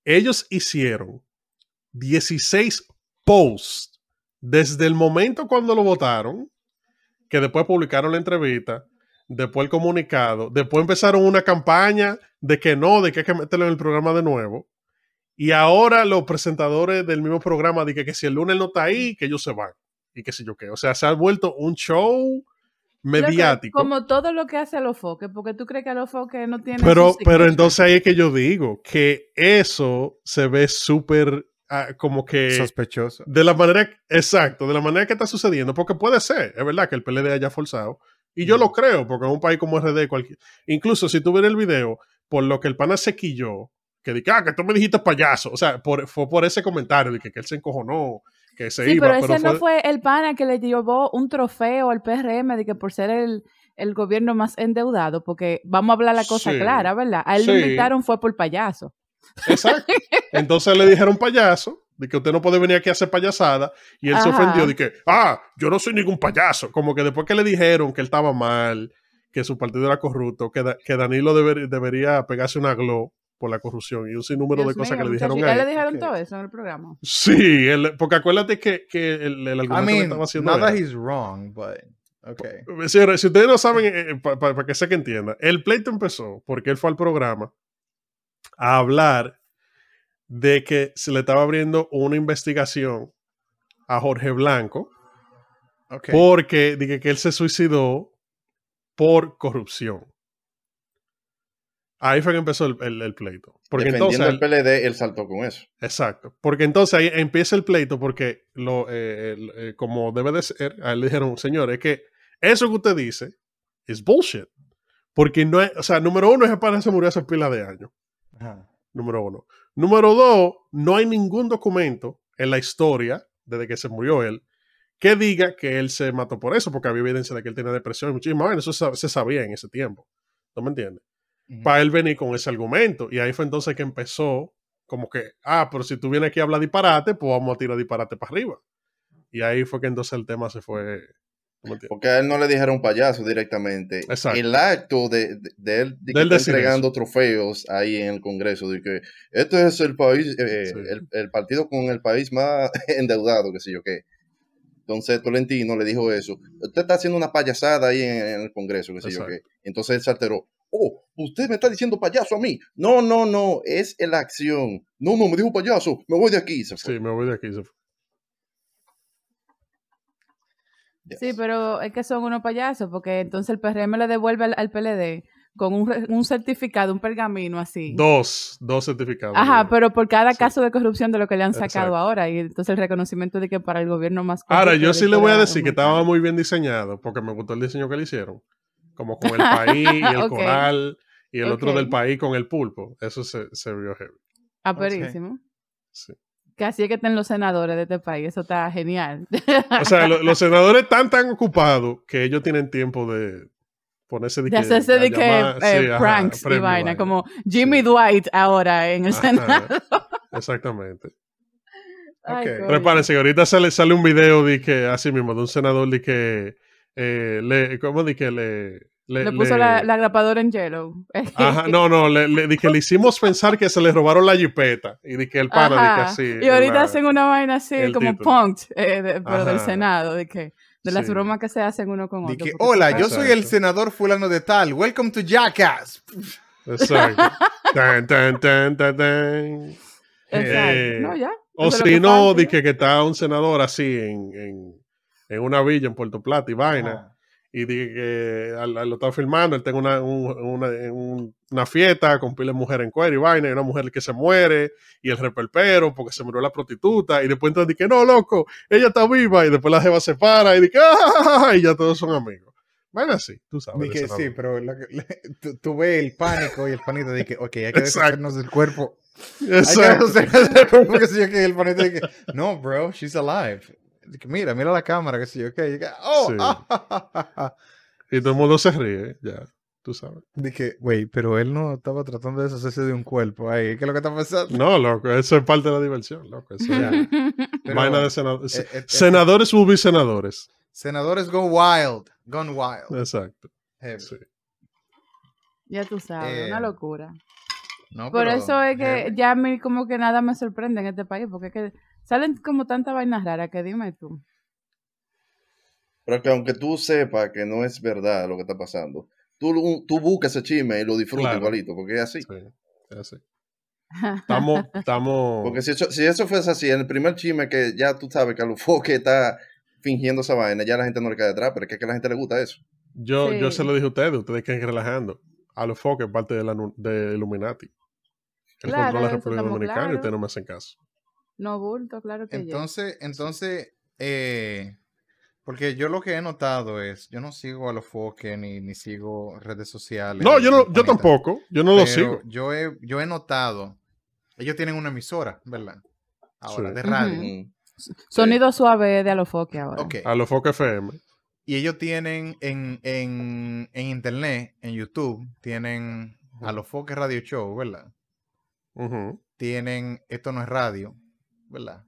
Ellos hicieron 16 posts desde el momento cuando lo votaron, que después publicaron la entrevista, después el comunicado, después empezaron una campaña de que no, de que hay que meterlo en el programa de nuevo. Y ahora los presentadores del mismo programa dicen que si el lunes no está ahí, que ellos se van. Y qué sé yo qué. O sea, se ha vuelto un show mediático. Como todo lo que hace Alofoque, porque tú crees que Alofoque no tiene. Pero, su pero signature? entonces ahí es que yo digo que eso se ve súper ah, como que Sospechoso. de la manera exacto, de la manera que está sucediendo, porque puede ser, es verdad que el PLD haya forzado, y yo lo creo, porque en un país como RD, cualquier, incluso si tú ves el video, por lo que el pana se quilló, que dije, ah, que tú me dijiste payaso, o sea, por- fue por ese comentario de que, que él se encojonó, que se Sí, iba, pero ese no fue- fue el pana que le llevó un trofeo al PRM de que por ser el, el gobierno más endeudado, porque vamos a hablar la cosa Sí. clara, ¿verdad? A él Sí. lo invitaron fue por payaso. Exacto. Entonces le dijeron payaso, de que usted no puede venir aquí a hacer payasada, y él se ofendió de que, ah, yo no soy ningún payaso. Como que después que le dijeron que él estaba mal, que su partido era corrupto, que, Da- que Danilo deber- debería pegarse una glow por la corrupción y un sinnúmero Dios de cosas mío, que le dijeron ¿y a él le dijeron todo eso en el programa. Sí, él- porque acuérdate que, que el, el I argumento que mean, estaba haciendo not that he's wrong, but okay. Señores, si ustedes no saben, para que sé que entiendan, el pleito empezó porque él fue al programa a hablar de que se le estaba abriendo una investigación a Jorge Blanco Okay. porque dije que él se suicidó por corrupción. Ahí fue que empezó el, el- el pleito. Porque Defendiendo entonces, el PLD, él saltó con eso. Exacto. Porque entonces ahí empieza el pleito porque lo, eh, el- eh, como debe de ser, a él le dijeron, señor, es que eso que usted dice es bullshit. Porque no es, o sea, número uno, ese pana se murió hace pila de años. Ajá. Número uno. Número dos, no hay ningún documento en la historia, desde que se murió él, que diga que él se mató por eso, porque había evidencia de que él tenía depresión y muchísimas vainas. Eso se sabía en ese tiempo. ¿No me entiendes? Para él venir con ese argumento. Y ahí fue entonces que empezó como que, ah, pero si tú vienes aquí a hablar disparate, pues vamos a tirar disparate para arriba. Y ahí fue que entonces el tema se fue... Porque a él no le dijeron payaso directamente. Exacto. El acto de, de, de él de que Del está decir entregando trofeos ahí en el Congreso, de que este es el país, eh, Sí. el, el partido con el país más endeudado, qué sé yo qué. Entonces Tolentino le dijo eso. Usted está haciendo una payasada ahí en, en el Congreso, qué sé yo qué. Entonces él se alteró. Oh, usted me está diciendo payaso a mí. No, no, no, es la acción. No, no, me dijo payaso, me voy de aquí. Se fue. Sí, me voy de aquí. se fue. Yes. Sí, pero es que son unos payasos, porque entonces el PRM le devuelve al, al PLD con un, un certificado, un pergamino así. Dos, dos certificados. Ajá, pero por cada Sí. caso de corrupción de lo que le han sacado Exacto. ahora, y entonces el reconocimiento de que para el gobierno más Ahora, yo sí le voy a decir que estaba muy bien diseñado, porque me gustó el diseño que le hicieron. Como con el país y el Ok. coral, y el otro del país con el pulpo. Eso se, se vio heavy. Aperísimo. Sí. Que así es que estén los senadores de este país, eso está genial. O sea, lo- los senadores están tan ocupados que ellos tienen tiempo de ponerse de hacerse de que eh, pranks y premio vaina, como Jimmy Dwight ahora en el Ajá, Senado. Exactamente. Ay, Ok. coño. Prepárense, que ahorita sale, sale un video de que, así mismo, de un senador de que, eh, le, ¿cómo de que le... Le, Le puso le- la, la grapadora en hielo. Ajá, no, no, le, le, que le hicimos pensar que se le robaron la jipeta y de que el pana, Ajá. así. y ahorita la- hacen una vaina así como título. punked, eh, de- pero del. Senado, de que de las Sí. bromas que se hacen uno con otro. porque hola, yo soy el senador fulano de tal. Welcome to Jackass. Exacto. tan, tan, tan, tan, tan. Exacto. Eh, no, ya. O si no, ya. que, está un senador así en, en, en una villa en Puerto Plata y vaina. Y de que lo está filmando, él tiene una, un- una, un- una fiesta con pila de mujeres en cuero y vaina, y una mujer que se muere, y el reperpero porque se murió la prostituta, y después entonces dice, no, loco, ella está viva, y después la jeva se para, y dice, ¡ah! y ya todos son amigos. Vaina así, tú sabes. Sí, pero tú, tú ves el pánico y el panito que, ok, hay que Exacto. deshacernos del cuerpo. Hay que Exacto. deshacernos del cuerpo, que sé yo, que el panito que, no, bro, she's alive. Mira, mira la cámara, que sé yo, que, oh, Sí. ah. Y todo el mundo se ríe, ya, tú sabes. Dije, güey, pero él no estaba tratando de deshacerse de un cuerpo ahí. ¿Qué es lo que está pasando? No, loco, eso es parte de la diversión, loco. Eso Ya. Pero, vaina de senadores. eh, eh, senadores will be senadores. Senadores go wild. Gone wild. Exacto. Heavy. Sí. Ya tú sabes, Eh, una locura. No, Por pero eso es que ya a mí como que nada me sorprende en este país, porque es que salen como tantas vainas raras que dime tú. Pero que aunque tú sepas que no es verdad lo que está pasando, tú, tú buscas ese chisme y lo disfrutas Claro. igualito, porque es así. Sí, es así. Estamos, estamos. Porque si eso, si eso fuese así, en el primer chisme que ya tú sabes que Alufoque está fingiendo esa vaina, ya la gente no le cae detrás, pero es que, que a la gente le gusta eso. Yo, yo se lo dije a ustedes, ustedes que relajando. A los foques parte de, la, de Illuminati. Él Claro, controla la República Dominicana y ustedes no me hacen caso. No bulto, claro que Entonces, entonces, eh, porque yo lo que he notado es, yo no sigo a los foques ni, ni sigo redes sociales. No, yo, no, yo tampoco. Yo no lo sigo. Yo he, yo he notado, ellos tienen una emisora, ¿verdad? Ahora, Sí. de radio. Sonido suave de Alofoque ahora. Ok. A los foques FM. Y ellos tienen en, en, en internet, en YouTube, tienen a los foques radio show, ¿verdad? Tienen Esto no es radio, ¿verdad?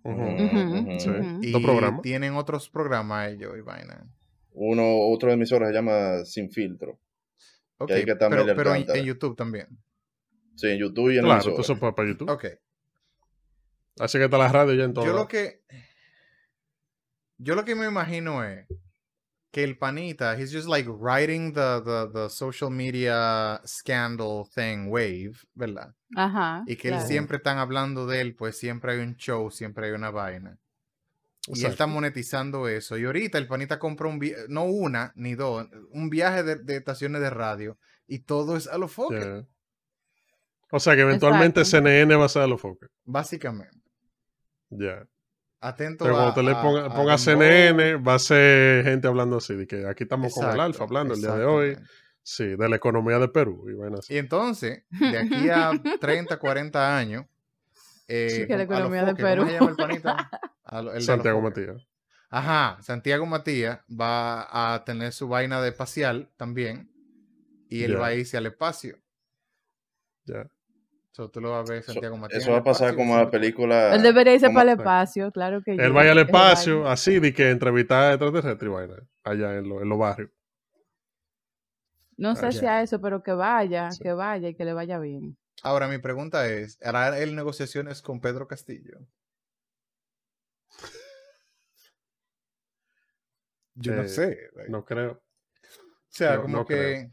Sí. Y Dos programas. tienen otros programas ellos y vaina. Uno, otro emisor se llama Sin Filtro. Ok, ahí que está pero, pero en, YouTube también. Sí, en YouTube y en Claro, todo eso para, para YouTube. Ok. Así que está la radio ya en todo. Yo lo que. Yo lo que me imagino es que el panita, he's just like riding the, the, the social media scandal thing wave, ¿verdad? Ajá. Y que él siempre están hablando de él, pues siempre hay un show, siempre hay una vaina. Y él está monetizando eso. Y ahorita el panita compra un vi- no una ni dos, un viaje de, de estaciones de radio y todo es a los focos, Ya. O sea que eventualmente Exacto. CNN va a ser los focos. básicamente. Ya. Atento Pero a, cuando usted le a- ponga, a ponga. CNN, va a ser gente hablando así, de que aquí estamos con el Alfa hablando el día de hoy. Sí, de la economía de Perú. Y así. Y entonces, de aquí a 30, 40 años, eh, Sí, que la a economía de foques, ¿cómo Perú. se llama el panita? A lo- el Santiago. Matías. Ajá, Santiago Matías va a tener su vaina de espacial también. Y él va a irse al espacio. Ya. So, tú lo vas a ver, Eso, Santiago Matías. eso va a pasar como la película. Él debería irse para el espacio, claro que Él vaya al espacio, vaya. así, de que entrevistar a extraterrestres y vaina. Allá en, lo- en los barrios. No sé si a eso, pero que vaya, Sí. que vaya y que le vaya bien. Ahora, mi pregunta es: ¿hará él negociaciones con Pedro Castillo? Yo no Eh, sé. No creo. O sea, No- como no que. creo.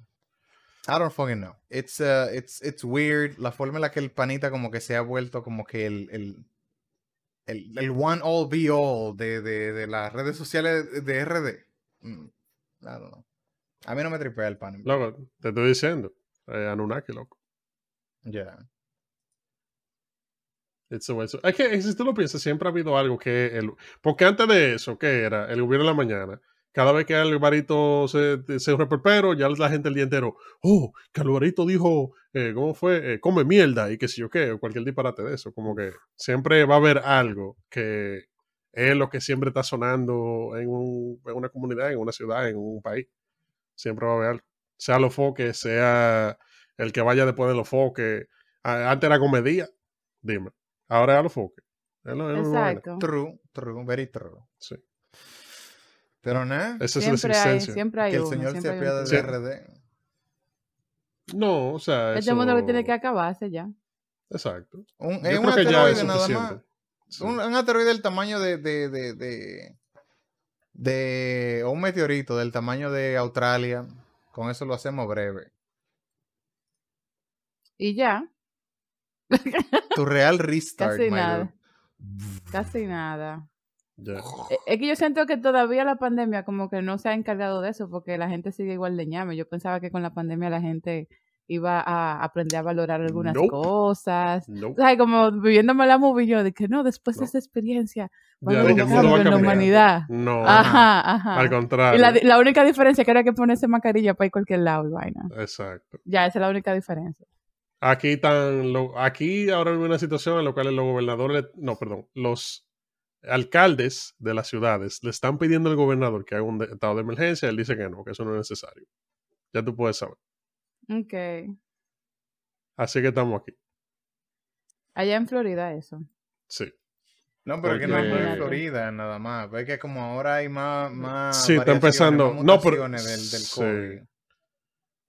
I don't fucking know. It's, uh, it's, it's weird. La forma en la que el panita como que se ha vuelto como que el, el, el, el one all be all de, de, de las redes sociales de RD. Mm, I don't know. A mí no me tripea el pan. Loco, te estoy diciendo. Eh, Anunnaki, loco. Ya. It's way- Es que si tú lo piensas, siempre ha habido algo que el, porque antes de eso, ¿qué era? El gobierno de la mañana. Cada vez que Alvarito se, se reperpero, ya la gente el día entero, oh, que Alvarito dijo, eh, ¿cómo fue? Eh, come mierda y qué sé yo qué, o cualquier disparate de eso. Como que siempre va a haber algo que es lo que siempre está sonando en, un- en una comunidad, en una ciudad, en un país. Siempre va a haber algo. Sea los foques, sea el que vaya después de los foques. Antes era comedia, dime. Ahora es a los foques. Es lo- es lo vaina. Exacto. True, true, very true. Sí. Pero nada, Esa es la Siempre hay, existencia. siempre hay que el uno, señor se apiade de. RD. No, o sea. Este mundo lo tiene eso- que acabarse ya. Exacto. Un, Yo es un creo que ya es asteroide nada más. Sí. Un, un asteroide del tamaño de, de, de, de, de- o un meteorito del tamaño de Australia. Con eso lo hacemos breve. Y ya, Tu real restart, casi my nada. dude. Casi nada. Ya. E- Es que yo siento que todavía la pandemia como que no se ha encargado de eso porque la gente sigue igual de ñame. Yo pensaba que con la pandemia la gente iba a aprender a valorar algunas Nope. cosas. O No. sea, como viviéndome la movie yo de que no, después de esta experiencia Ya, a de que el mundo va a cambio en la humanidad. No. Ajá, ajá. Al contrario. Y la, la única diferencia que era que ponerse mascarilla para ir a cualquier lado y vaina. Exacto. Ya, esa es la única diferencia. Aquí están, lo- aquí ahora hay una situación en la cual los gobernadores, no, perdón, los alcaldes de las ciudades le están pidiendo al gobernador que haga un estado de emergencia, él dice que no, que eso no es necesario. Ya tú puedes saber. Ok. Así que estamos aquí. Allá en Florida eso. Sí. No, pero es que no es Porque- en Florida nada más. Es que como ahora hay más, más Sí, está empezando- más no, pero- del, del sí. COVID.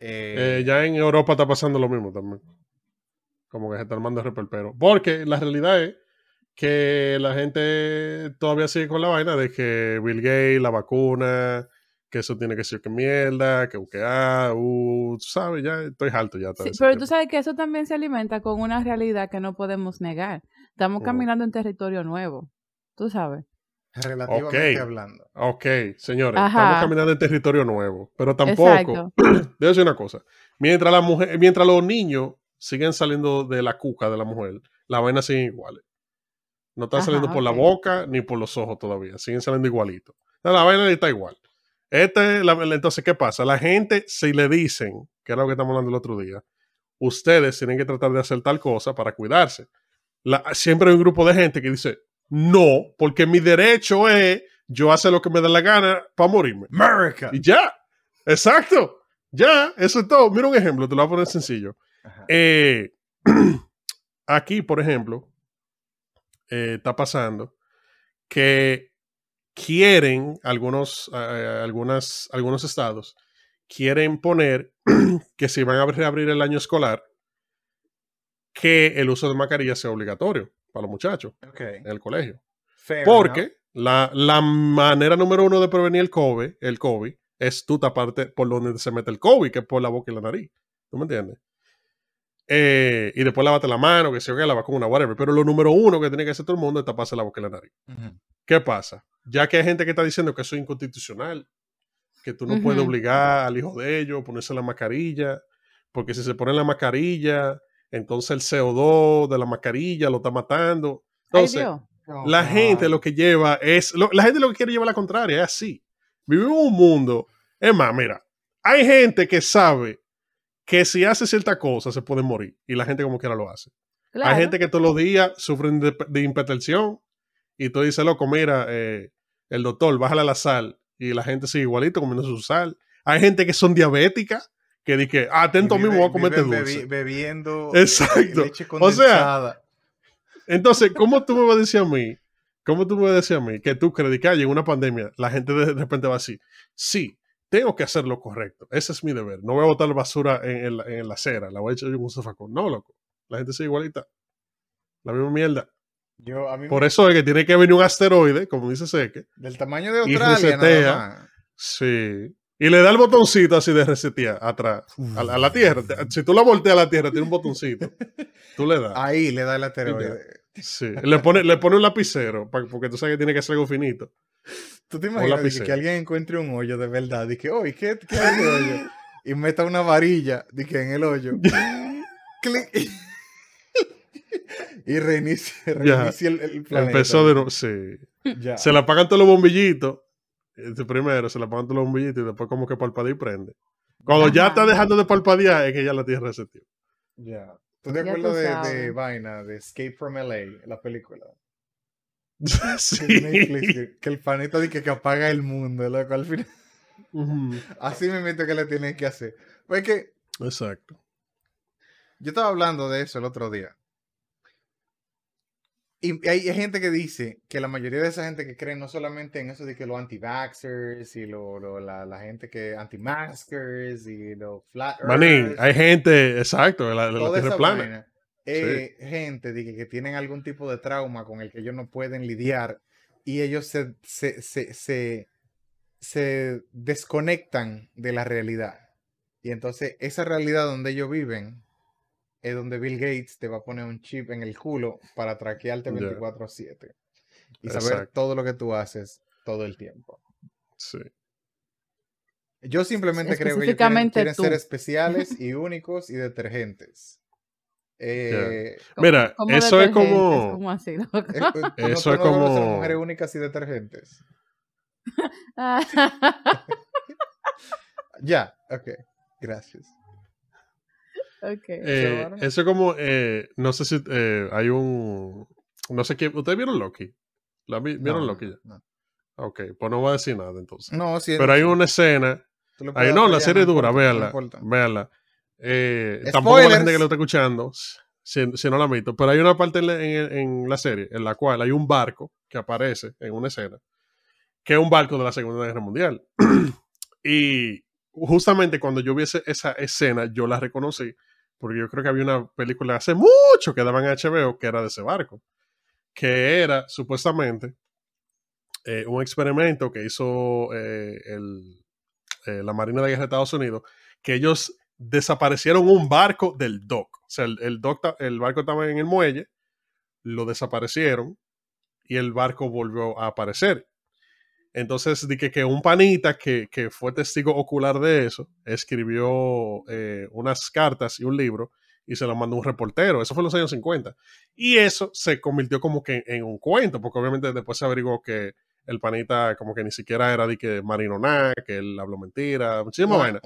Eh, Eh, ya en Europa está pasando lo mismo también. Como que se está armando reperpero. Porque la realidad es que la gente todavía sigue con la vaina de que Bill Gates, la vacuna, que eso tiene que ser que mierda, que que ah, uh, tú sabes, ya estoy alto ya. Sí, pero tema. tú sabes que eso también se alimenta con una realidad que no podemos negar. Estamos Ujú. caminando en territorio nuevo. Tú sabes. relativamente ok. hablando. Ok, señores, Ajá. estamos caminando en territorio nuevo, pero tampoco, debo decir una cosa, mientras la mujer, mientras los niños siguen saliendo de la cuca de la mujer, la vaina sigue iguales. No están Ajá, saliendo por la boca ni por los ojos todavía, siguen saliendo igualito. La vaina está igual. Este, la- entonces, ¿qué pasa? La gente, si le dicen, que era lo que estamos hablando el otro día, ustedes tienen que tratar de hacer tal cosa para cuidarse. La- siempre hay un grupo de gente que dice, no, porque mi derecho es yo hacer lo que me da la gana para morirme. America. Y ya, exacto, ya, eso es todo. Mira un ejemplo, te lo voy a poner sencillo. Eh, aquí, por ejemplo, eh, está pasando que quieren algunos, eh, algunas, algunos estados, quieren poner que si van a reabrir el año escolar, que el uso de mascarilla sea obligatorio para los muchachos Okay. en el colegio. Fair Porque la, la manera número uno de prevenir el COVID, el COVID es tú taparte por donde se mete el COVID, que es por la boca y la nariz. ¿Tú me entiendes? Eh, y después lavate la mano, que se oiga la vacuna, whatever. Pero lo número uno que tiene que hacer todo el mundo es taparse la boca y la nariz. ¿Qué pasa? Ya que hay gente que está diciendo que eso es inconstitucional, que tú no puedes obligar al hijo de ellos a ponerse la mascarilla, porque si se ponen la mascarilla, entonces el CO2 de la mascarilla lo está matando. Ay, Entonces, la Oh, gente lo que lleva es. lo- la gente lo que quiere llevar la contraria, es así. Vivimos en un mundo. Es más, mira, hay gente que sabe que si hace cierta cosa se puede morir y la gente como quiera lo hace. Claro. Hay gente que todos los días sufren de, de hipertensión y tú dices, loco, mira, eh, el doctor, bájale la sal y la gente sigue igualito comiendo su sal. Hay gente que son diabéticas que dice, ah, atento Y mismo, voy a comerte dulce. bebi- bebiendo Exacto. leche O sea, condensada. Entonces, ¿cómo tú me vas a decir a mí? ¿Cómo tú me vas a decir a mí que tú crees que hay en una pandemia la gente de repente va así? Sí, tengo que hacer lo correcto. Ese es mi deber. No voy a botar basura en, en la, en la acera. La voy a echar yo en un zafacón. No, loco. La gente sigue igualita. La misma mierda. Yo, a mí Por me- eso es que tiene que venir un asteroide, como dice Seque. del tamaño de y Australia, resetea. nada más. Sí. Y le da el botoncito así de resetear atrás. A, la- a la Tierra. Si tú la volteas a la Tierra, tiene un botoncito. Tú le das. Ahí le da el asteroide. Sí. Le pone, le pone un lapicero, porque tú sabes que tiene que ser algo finito. ¿Tú te imaginas que, alguien encuentre un hoyo de verdad? Y que, oh, ¿y qué, qué hay de hoyo? Y meta una varilla en el hoyo. Clic. y reinicia, reinicia el, el planeta. Empezó de nuevo. Sí. Ya. Se le apagan todos los bombillitos. Este primero se le apagan todos los bombillitos y después como que parpadea y prende. Cuando ya está dejando de parpadear es que ya la tierra reseteó. Ya. ¿Tú te Ya acuerdas tú de, vaina, de Escape from LA, la película? sí. Netflix, que, que el planeta dice que apaga el mundo, loco, al final. Ujú. Así me meto que le tienen que hacer. Pues que Exacto. yo estaba hablando de eso el otro día. Y hay, hay gente que dice que la mayoría de esa gente que cree no solamente en eso de que los anti-vaxxers y lo, lo- la, la gente que anti-maskers y los flat Manín, hay gente, exacto, la, la- tierra plana. Eh, gente de que, que tienen algún tipo de trauma con el que ellos no pueden lidiar y ellos se, se, se, se, se desconectan de la realidad. Y entonces esa realidad donde ellos viven es donde Bill Gates te va a poner un chip en el culo para traquearte Ya. 24/7 y saber Exacto. todo lo que tú haces todo el tiempo. Sí. Yo simplemente creo que ellos quieren, quieren ser especiales y únicos y detergentes. Eh, Mira, ¿Cómo eso es como. ¿Cómo así? Eh, eh, ¿tú no- Eso es no ser como- mujeres únicas y detergentes. Ya, ok. Gracias. ok. Eh, ahora? eso es como, eh, no sé si hay un, no sé qué, ¿ustedes vieron Loki? ¿La vi- ¿Vieron No, Loki ya? no. Ok, pues no voy a decir nada entonces. No, sí, Pero hay una escena, puedes no, la serie es dura, importa. véanla. Eh, tampoco la gente que lo está escuchando, si, si no la han visto, pero hay una parte en la, en- en la serie en la cual hay un barco que aparece en una escena, que es un barco de la Segunda Guerra Mundial. y justamente cuando yo vi esa escena, yo la reconocí, porque yo creo que había una película hace mucho que daban en HBO que era de ese barco, que era supuestamente eh, un experimento que hizo eh, el- eh, la Marina de Guerra de Estados Unidos, que ellos desaparecieron un barco del dock. O sea, el, el, dock ta- el barco estaba en el muelle, lo desaparecieron y el barco volvió a aparecer. Entonces, di que, un panita que, que fue testigo ocular de eso escribió eh, unas cartas y un libro y se lo mandó un reportero. Eso fue en los años 50. Y eso se convirtió como que en un cuento, porque obviamente después se averiguó que el panita como que ni siquiera era de que marino nada, que él habló mentira, muchísima vaina.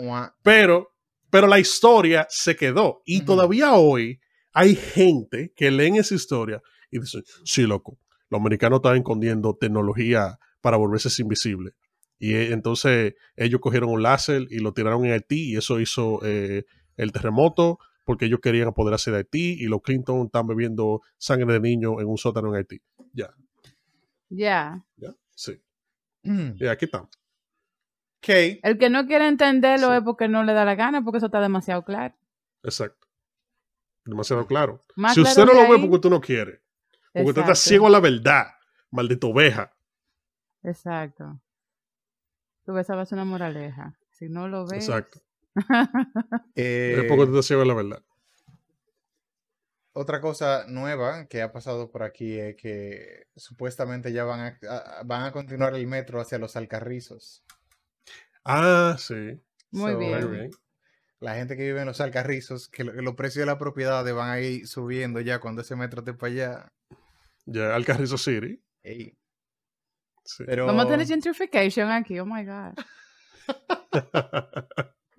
Pero, pero la historia se quedó. Y todavía hoy hay gente que leen esa historia y dicen, sí, loco, los americanos estaban escondiendo tecnología para volverse invisible. Y eh, entonces ellos cogieron un láser y lo tiraron en Haití y eso hizo eh, el terremoto porque ellos querían apoderarse de Haití y los Clinton están bebiendo sangre de niño en un sótano en Haití. Ya, Ya. sí. Mm. Y aquí estamos. El que no quiere entenderlo Sí. es porque no le da la gana, porque eso está demasiado claro. Exacto. Demasiado claro. Más si claro usted no lo ve ahí- porque usted no quiere, porque usted está Exacto. ciego a la verdad, maldito oveja. Exacto. Tú ves, esa va a ser una moraleja. Si no lo ves. Exacto. Eh, es porque usted está ciego a la verdad. Otra cosa nueva que ha pasado por aquí es que supuestamente ya van a, a- van a continuar el metro hacia los Alcarrizos. Ah, sí. Muy So, bien. Muy bien. La gente que vive en los Alcarrizos, que, lo- que los precios de las propiedades van a ir subiendo ya cuando ese metro esté para allá. Ya, al Carrizo City. Ey, Sí. Pero, Vamos a tener gentrification aquí, oh my God.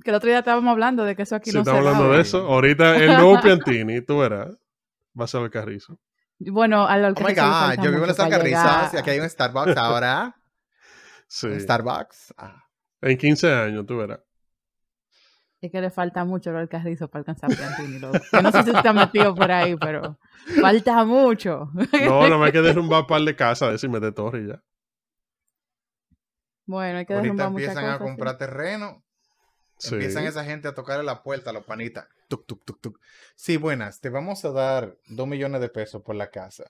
Que el otro día estábamos hablando de que eso aquí Si no estamos se hablando de eso, ahorita el nuevo Piantini, tú verás, va a ser el Carrizo. Bueno, a lo Oh my God, yo vivo en los Alcarrizos y aquí hay un Starbucks ahora. Sí. Un Starbucks. Ah. En 15 años, tú verás. Es que le falta mucho al carrizo para alcanzar Piantini. loco. Yo no sé si está metido por ahí, pero falta mucho. No, no me hay que derrumbar un par de casas, decirme de torre y ya. Bueno, hay que Ahorita derrumbar muchas empiezan a cosas. sí. comprar terreno. Sí. Empiezan esa gente a tocarle la puerta a los panitas. Tuc, tuc, tuc, tuc. Sí, buenas. Te vamos a dar dos millones de pesos por la casa.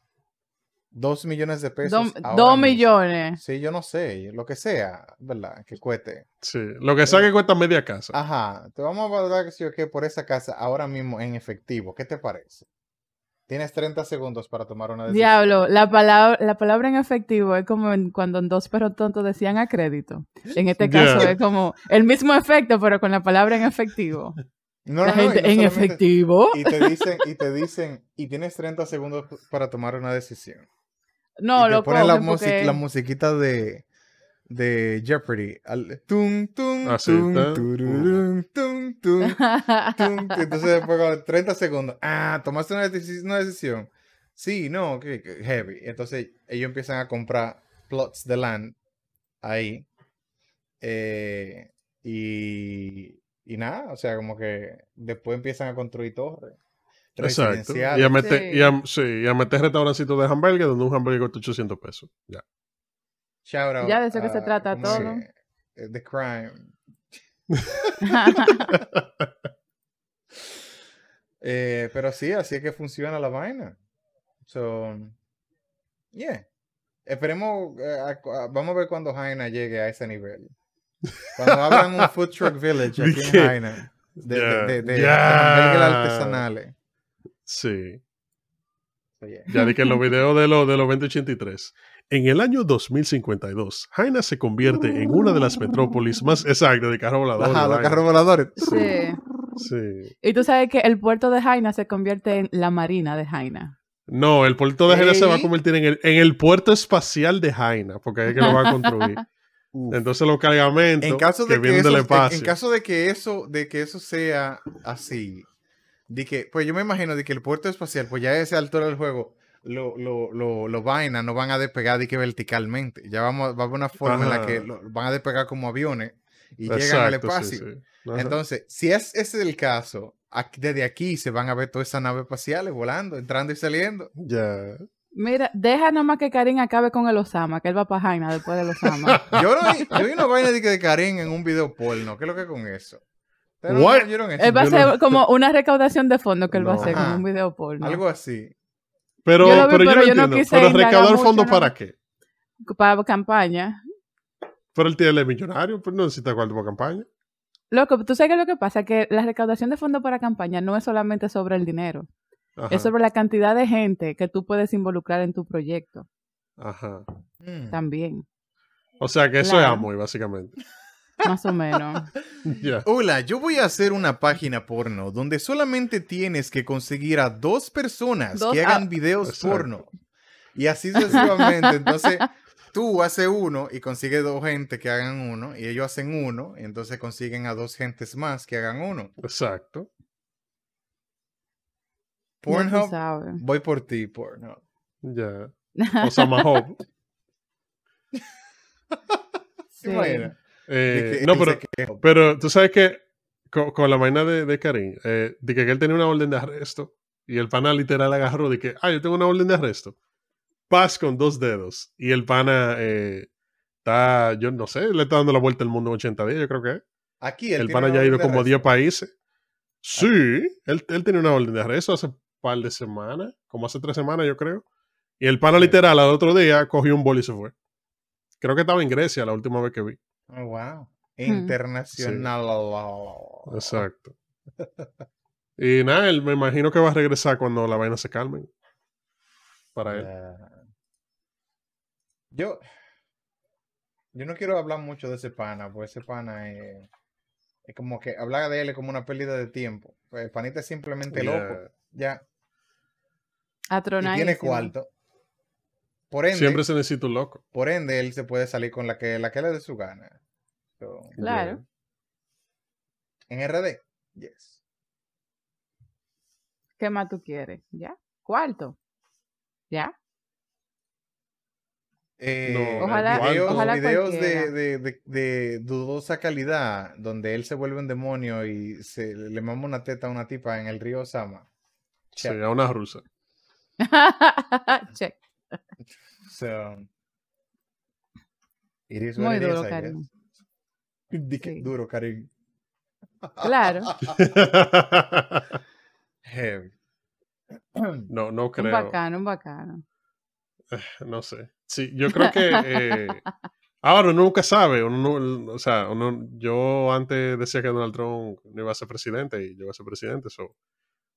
Dos millones de pesos. Dos, millones. Sí, yo no sé. Lo que sea, ¿verdad? Que cueste. Sí. Lo que sea que cuesta media casa. Ajá. Te vamos a dar que sí o qué por esa casa ahora mismo en efectivo. ¿Qué te parece? Tienes 30 segundos para tomar una decisión. Diablo, la palabra, la palabra en efectivo es como en- cuando en dos perros tontos decían a crédito. En este caso es como el mismo efecto, pero con la palabra en efectivo. No, la no, gente no en efectivo. Y te dicen, y te dicen, y tienes 30 segundos para tomar una decisión. No, y lo ponen la, music- porque- la musiquita de, de Jeopardy. Al, tum, tum, Ah, sí, tum, tum, tum, tum. Entonces después con 30 segundos. Ah, tomaste una, deci- una decisión. Sí, no, que que heavy. Entonces ellos empiezan a comprar plots de land ahí. Eh, y, y nada, o sea, como que después empiezan a construir torres. Exacto. Y a, meter, Sí. y, a, sí, y a meter restaurancitos de hamburgues donde un hamburger cuesta 800 pesos. Ya. Shout out Ya de eso que se trata ¿cómo todo. Eh, The crime. Eh, pero sí, así es que funciona la vaina. So, yeah. Esperemos, eh, a- a- vamos a ver cuando Jaina llegue a ese nivel. Cuando abran un food truck village aquí en. Jaina. De, Ya, de, de, artesanales. Sí. So, yeah. Ya di que en los videos de los de los 2083. En el año 2052, Jaina se convierte en una de las metrópolis más exactas de carro volador. Ajá, los carros voladores. sí. Sí. Y tú sabes que el puerto de Jaina se convierte en la marina de Jaina. No, el puerto de Jaina se va a convertir en el, en el puerto espacial de Jaina, porque ahí es que lo va a construir. Entonces los cargamentos en caso de que que, vienen eso, del en- espacio. en caso de que eso de que eso sea así de que pues yo me imagino de que el puerto espacial pues ya a esa altura del juego lo, lo, lo, lo vainas no van a despegar de que verticalmente ya vamos va a haber una forma en la que lo- van a despegar como aviones y llegan al sí, espacio sí. Entonces si es, ese es el caso aquí- desde aquí se van a ver todas esas naves espaciales volando entrando y saliendo Ya. Mira, deja nomás que Karim acabe con el Osama, que él va para Jaina después del Osama. yo no vi- yo vi una vaina de, que de Karim en un video porno ¿qué es lo que es con eso? ¿Ustedes no What? vieron eso? él va a hacer como una recaudación de fondos que él va a hacer Ajá. como un video porno. algo así Pero, Yo vi, pero yo pero no yo no entiendo. quise pero recaudar fondos para qué? Para campaña. Pero él tiene el millonario, pues no necesita cuarto para campaña. Loco, tú sabes qué es lo que pasa, que la recaudación de fondos para campaña no es solamente sobre el dinero, Ajá. es sobre la cantidad de gente que tú puedes involucrar en tu proyecto Ajá. Mm. también, O sea que eso Claro. es Amway, básicamente. más o menos. Hola, yo voy a hacer una página porno donde solamente tienes que conseguir a dos personas Dos que hagan videos Exacto. porno. Y así sucesivamente. Entonces, tú haces uno y consigues dos gente que hagan uno, y ellos hacen uno, y entonces consiguen a dos gentes más que hagan uno. Exacto. Pornhub, voy por ti, Pornhub. Ya. Osama Hope. Sí. Imagina. Eh, que no, pero, pero tú sabes que con, con la vaina de, de Karim, eh, de que él tenía una orden de arresto y el pana literal agarró de que, ah, yo tengo una orden de arresto. Paz con dos dedos. Y el pana eh, está, yo no sé, le está dando la vuelta al mundo en 80 días, yo creo que. Aquí él El pana ya ha ido como a 10 arresto. países. Sí, él, él tenía una orden de arresto hace un par de semanas, como hace tres semanas, yo creo. Y el pana literal al otro día cogió un bol y se fue. Creo que estaba en Grecia la última vez que vi. Oh, wow. Internacional. Exacto. Y nada, él me imagino que va a regresar cuando la vaina se calme. Para él. Yo, yo no quiero hablar mucho de ese pana, porque ese pana es, es como que hablar de él es como una pérdida de tiempo. Pues el panita es simplemente Yeah. loco, ya. Y tiene cuarto. Por ende, Siempre se necesita un loco. por ende, él se puede salir con la que, la que le dé su gana. So, Claro. en RD, yes. ¿Qué más tú quieres? ¿Ya? Cuarto. ¿Ya? Eh, Ojalá- videos, ojalá videos de, cualquiera. de- de- de dudosa calidad, donde él se vuelve un demonio y se le mama una teta a una tipa en el río Sama. Check. a una rusa. Check. So, it is what Muy it is, duro, I Karim. guess. Di que Sí. Duro, Karim. Claro. Heavy. no, no Un creo. bacano, un bacano. No sé. Sí, yo creo que. eh, ahora uno nunca sabe. Uno, no- o sea, uno- yo antes decía que Donald Trump no iba a ser presidente y llegó a ser presidente. So,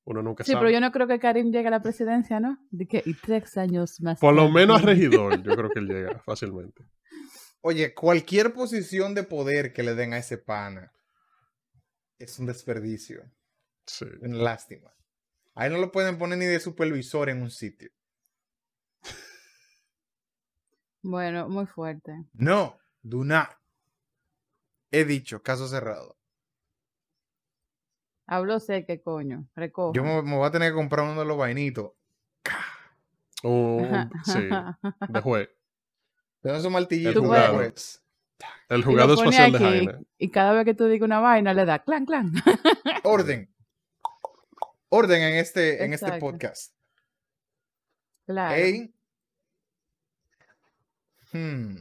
uno nunca Sí, sabe. pero yo no creo que Karim llegue a la presidencia, ¿no? De que, y tres años más. Por lo menos a regidor, yo creo que él llega fácilmente. Oye, cualquier posición de poder que le den a ese pana es un desperdicio. Sí. Una lástima. Ahí no lo pueden poner ni de supervisor en un sitio. Bueno, muy fuerte. No, do not. He dicho, caso cerrado. Habló sé que coño. Recojo. Yo me, me voy a tener que comprar uno de los vainitos. Un- sí, de juez. De esos martillitos El jugador. juez. El pone espacial de Jaina. Y cada vez que tú digas una vaina, le da clan, clan. Orden. Orden en este, en este podcast. Claro. Ey. Hmm.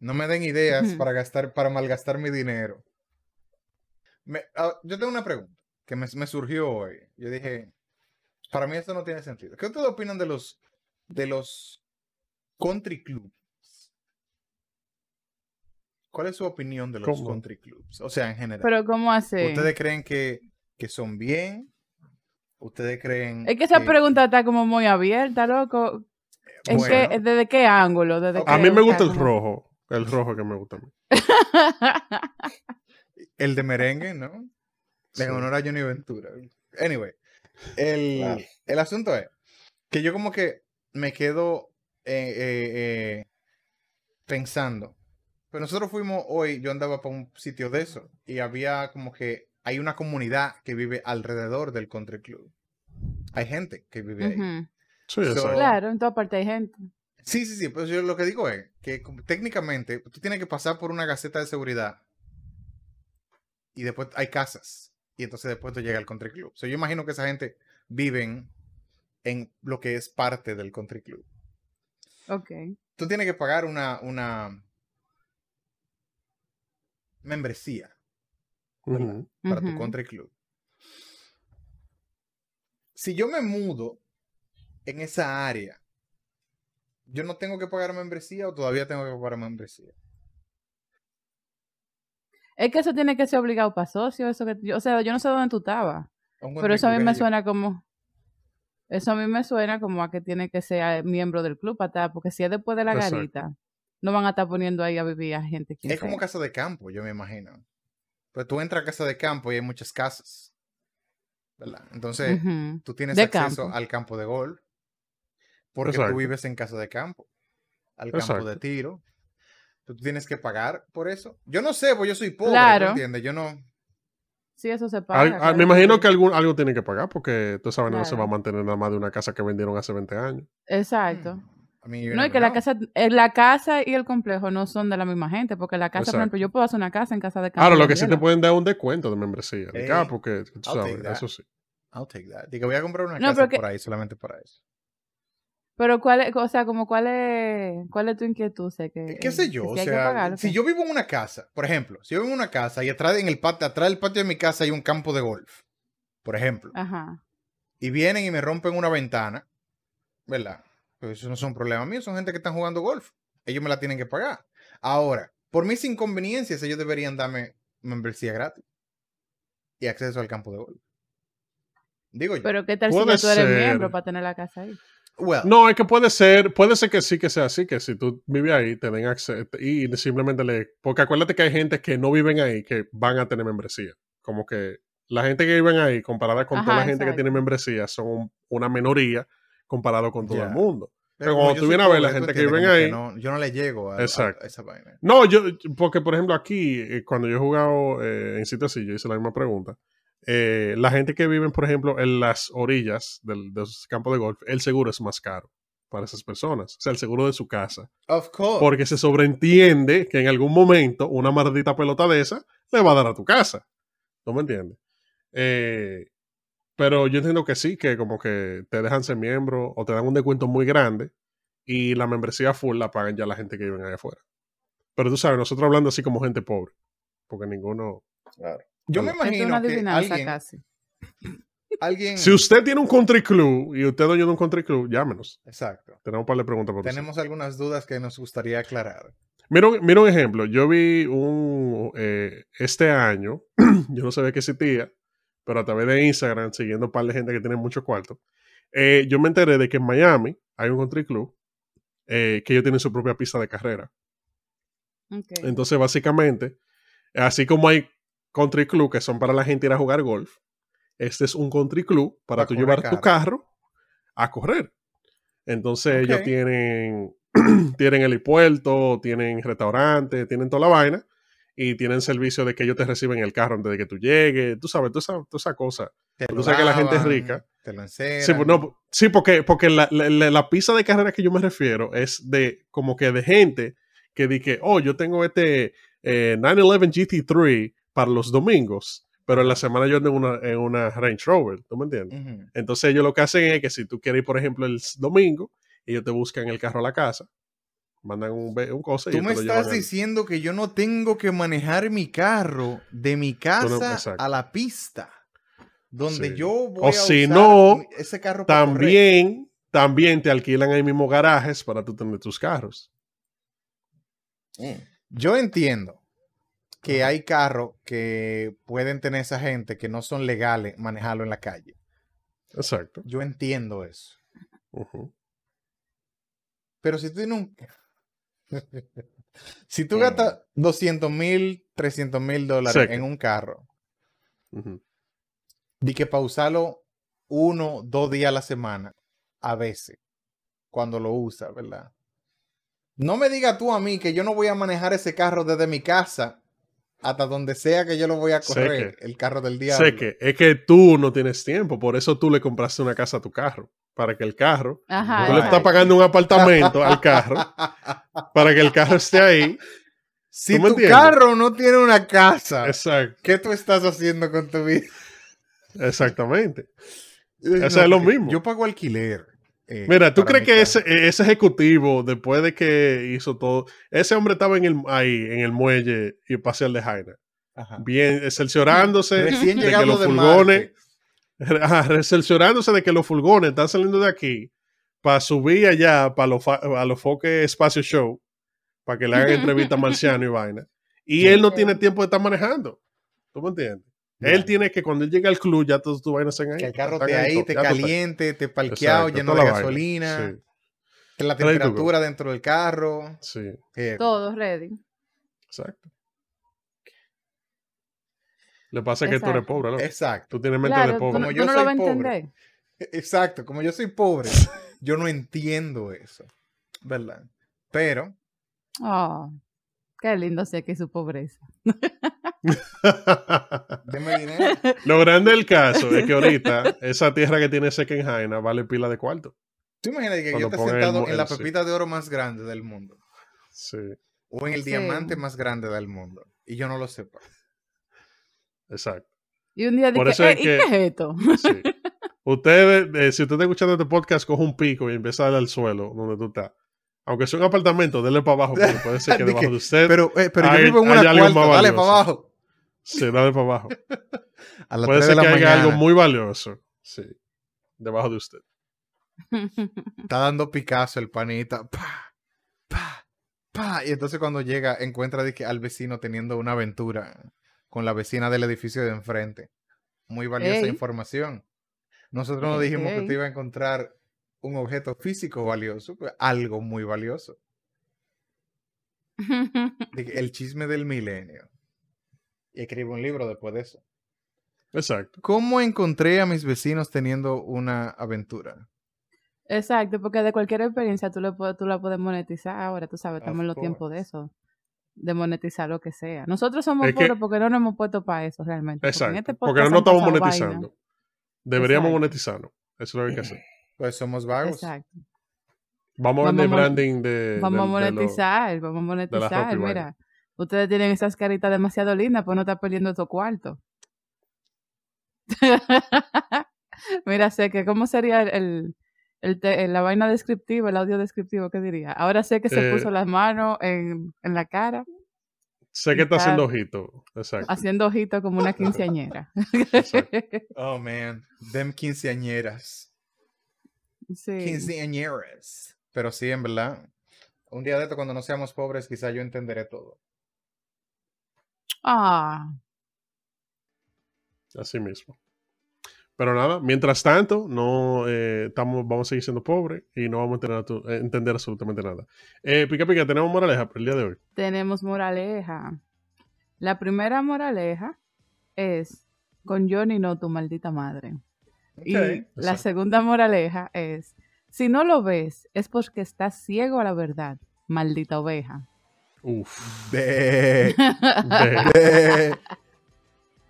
No me den ideas para gastar, para malgastar mi dinero. Me- ah, yo tengo una pregunta que me, me surgió hoy. Yo dije, para mí esto no tiene sentido. ¿Qué ustedes opinan de los de los country clubs? ¿Cuál es su opinión de los ¿Cómo? country clubs? O sea, en general. Pero ¿cómo hace? ¿Ustedes creen que, que son bien? ¿Ustedes creen Es que esa pregunta está como muy abierta, loco. ¿En Bueno. qué, ¿Desde qué ángulo? ¿Desde. A qué- mí me gusta el rojo. El rojo que me gusta a mí. El de merengue, ¿no? En Sí. honor a Johnny Ventura. Anyway, el, Claro. el asunto es que yo como que me quedo eh, eh, eh, pensando. Pues nosotros fuimos hoy, yo andaba para un sitio de eso y había como que hay una comunidad que vive alrededor del country club. Hay gente que vive ahí. Ujú. Sí, So- exacto. Claro, en toda parte hay gente. Sí, sí, sí, pues yo lo que digo es que como técnicamente tú tienes que pasar por una gaceta de seguridad y después hay casas y entonces después tú llegas al country club. So, yo imagino que esa gente viven en lo que es parte del country club. Ok. Tú tienes que pagar una, una membresía para tu country club. Si yo me mudo en esa área, ¿yo no tengo que pagar membresía o todavía tengo que pagar membresía? Es que eso tiene que ser obligado para socio. Eso que, yo- o sea, yo no sé dónde tú estabas. Pero eso a mí me sé yo. suena como. Eso a mí me suena como a que tiene que ser eh, miembro del club para estar, porque si es después de la Exacto. garita, no van a estar poniendo ahí a vivir a gente. quien Es como casa de campo, yo me imagino. Pues tú entras a casa de campo y hay muchas casas. ¿Verdad? Entonces, tú tienes De acceso campo. al campo de golf. Porque Exacto. tú vives en casa de campo. Al campo Exacto. de tiro. Tú tienes que pagar por eso. Yo no sé, pues yo soy pobre, Claro. ¿tú entiendes? Yo no. Sí, eso se paga. al- claro me imagino que algún, algo tiene que pagar porque tú sabes, no se va a Claro. mantener nada más de una casa que vendieron hace 20 años. Exacto. Hmm. No, y que la casa, eh, la casa y el complejo no son de la misma gente, porque la casa, por ejemplo, yo puedo hacer una casa en casa de Claro, lo que sí te pueden dar un descuento de membresía. De acá, porque tú I'll sabes, take that. eso sí. I'll take that. Digo, voy a comprar una No, casa pero que- por ahí solamente para eso. Pero cuál es, o sea, como cuál es, cuál es tu inquietud, sé que ¿Qué eh, sé que yo? O si que sea, pagar, ¿o si yo vivo en una casa, por ejemplo, si yo vivo en una casa y atrás en el patio, atrás del patio de mi casa hay un campo de golf, por ejemplo, Ajá. y vienen y me rompen una ventana, ¿verdad? Pues eso no son problemas míos, son gente que están jugando golf. Ellos me la tienen que pagar. Ahora, por mis inconveniencias, ellos deberían darme membresía gratis y acceso al campo de golf. Digo yo. Pero qué tal si tú eres ser. miembro para tener la casa ahí. Well, No, es que puede ser, puede ser que sí que sea así, que si tú vives ahí, te den acceso y simplemente le... Porque acuérdate que hay gente que no viven ahí que van a tener membresía. Como que la gente que viven ahí, comparada con toda Ajá, la gente que exacto. tiene membresía, son un- una minoría comparado con todo Ya. el mundo. pero como como tú vienes a ver la gente que viven ahí. no- yo no le llego a, Exacto. a esa vaina. No, yo, porque por ejemplo aquí, eh, cuando yo he jugado eh, en sitios así, yo hice la misma pregunta. Eh, la gente que vive, por ejemplo, en las orillas del, de los campos de golf, el seguro es más caro para esas personas. O sea, el seguro de su casa. Of course. Porque se sobreentiende que en algún momento una maldita pelota de esa le va a dar a tu casa. ¿No me entiendes? Eh, pero yo entiendo que sí, que como que te dejan ser miembro o te dan un descuento muy grande y la membresía full la pagan ya la gente que vive allá afuera. Pero tú sabes, nosotros hablando así como gente pobre, porque ninguno... Claro. Yo me es imagino una que adivinanza alguien, casi. alguien... Si usted tiene un country club y usted es dueño de un country club, llámenos. Exacto. Tenemos un par de preguntas por usted. Tenemos algunas dudas que nos gustaría aclarar. Mira, un- mira un ejemplo. Yo vi un eh, este año, yo no sabía que existía, pero a través de Instagram, siguiendo un par de gente que tiene mucho cuarto, eh, yo me enteré de que en Miami hay un country club eh, que ellos tienen su propia pista de carrera. Entonces, básicamente, así como hay country club que son para la gente ir a jugar golf, este es un country club para Pa' tú llevar tu carro. a correr. Entonces, ellos tienen, tienen helipuerto, tienen restaurante, tienen toda la vaina y tienen servicio de que ellos te reciben el carro antes de que tú llegues. Tú sabes, toda esa, toda esa cosa. Te Tú sabes que la gente es rica. Te lo enceran. Sí, no, sí, porque, porque la, la, la- pista de carrera que yo me refiero es de como que de gente que di que, oh, yo tengo este eh, 911 GT3 para los domingos, pero en la semana yo ando en una, en una Range Rover, ¿tú me entiendes? Entonces ellos lo que hacen es que si tú quieres ir, por ejemplo, el domingo, ellos te buscan el carro a la casa, mandan un, un cosa y Tú me estás al- diciendo que yo no tengo que manejar mi carro de mi casa a la pista. Donde Sí. yo voy O a si usar no, ese carro para correr. También, también te alquilan ahí mismo garajes para tú tener tus carros. Mm. Yo entiendo que hay carros que pueden tener esa gente que no son legales manejarlo en la calle. Exacto. Yo entiendo eso. Pero si tú un... si tú gastas 200 mil, 300 mil dólares en un carro, Ujú. di que para usarlo uno, dos días a la semana, a veces, cuando lo usas, ¿verdad? No me digas tú a mí que yo no voy a manejar ese carro desde mi casa hasta donde sea que yo lo voy a correr, que- el carro del diablo. Sé que es que tú no tienes tiempo, por eso tú le compraste una casa a tu carro, para que el carro, Ajá. tú le estás pagando un apartamento al carro, para que el carro esté ahí. Si ¿Tú me tu entiendes? carro no tiene una casa, Exacto, ¿qué tú estás haciendo con tu vida? exactamente. Eso es lo mismo. Yo pago alquiler. Eh, Mira, ¿tú crees que ese, ese ejecutivo, después de que hizo todo, ese hombre estaba en el, ahí, en el muelle y pasé al de Jaina, Ajá. bien, cerciorándose Recién de que los de fulgones, Marte. Ajá, cerciorándose de que los fulgones están saliendo de aquí para subir allá para los, a los foques espacio show, para que le hagan entrevista a Marciano y vaina. Y Sí. él no tiene tiempo de estar manejando. ¿Tú me entiendes? Él tiene que, cuando él llega al club, ya todas tus vainas están ahí. Que el carro te ahí, te estás. caliente, te parqueado, Exacto, lleno de vaina. gasolina, Sí, que la temperatura dentro del carro. sí, Todo ready. exacto. Le pasa que tú eres pobre, ¿no? Exacto. Tú tienes mente Claro, de pobre. Como no- yo no soy lo vas a pobre. entender. Exacto. Como yo soy pobre, yo no entiendo eso. ¿Verdad? Pero, Oh, qué lindo sé que su pobreza. deme dinero. Lo grande del caso es que ahorita esa tierra que tiene seca en Jaina vale pila de cuarto. Tú imaginas que yo Cuando esté pongan el sentado en la sí. pepita de oro más grande del mundo Sí, o en el Sí. diamante más grande del mundo y yo no lo sepa. exacto. Y un día Por dije, eso es "Eh, ¿y que- qué es esto? Sí. Usted, eh, si usted está escuchando este podcast, coge un pico y empieza a darle al suelo donde tú estás. Aunque sea un apartamento, dele para abajo, porque puede ser que De debajo de usted Pero, eh, pero Hay- yo vivo en una algo cuarta, dale para valioso. abajo. se dale para abajo. A las Puede 3 ser de que la haya algo muy valioso. Sí. Debajo de usted. Está dando Picasso el panita. Pa, pa, pa. Y entonces cuando llega, encuentra de que al vecino teniendo una aventura con la vecina del edificio de enfrente. Muy valiosa Ey. información. Nosotros nos Ey, dijimos que te iba a encontrar un objeto físico valioso, pues, algo muy valioso. El chisme del milenio. Y escribo un libro después de eso. Exacto. ¿Cómo encontré a mis vecinos teniendo una aventura? Exacto, porque de cualquier experiencia tú, le puedes, tú la puedes monetizar ahora, tú sabes, estamos en los tiempos de eso, de monetizar lo que sea. Nosotros somos Es que- pobres porque no nos hemos puesto para eso realmente. porque en Exacto. este Porque no estamos monetizando. Deberíamos Exacto. monetizarnos. Eso es lo que hay que hacer. Pues somos vagos. Exacto. Vamos a Vamos vender a mon- branding de. Vamos a del- de lo- monetizar, vamos a monetizar. Mira, ustedes tienen esas caritas demasiado lindas, pues no está perdiendo tu cuarto. Mira, sé que, ¿cómo sería el, el, te- la vaina descriptiva, el audio descriptivo? ¿Qué diría? Ahora sé que se Eh, puso las manos en, en la cara, Sé que está está- haciendo ojito. Exacto. haciendo ojito como una quinceañera. Oh man, them quinceañeras. Sí. Quinceañeras. Pero sí, en verdad. Un día de esto, cuando no seamos pobres, quizá yo entenderé todo. Ah, Así mismo. Pero nada, mientras tanto, no eh, estamos, vamos a seguir siendo pobres y no vamos a entender, tu- eh, entender absolutamente nada. Eh, pica Pica, tenemos moraleja para el día de hoy. tenemos moraleja. La primera moraleja es con Johnny no tu maldita madre. Y la segunda moraleja es, si no lo ves, es porque estás ciego a la verdad, maldita oveja. Uf.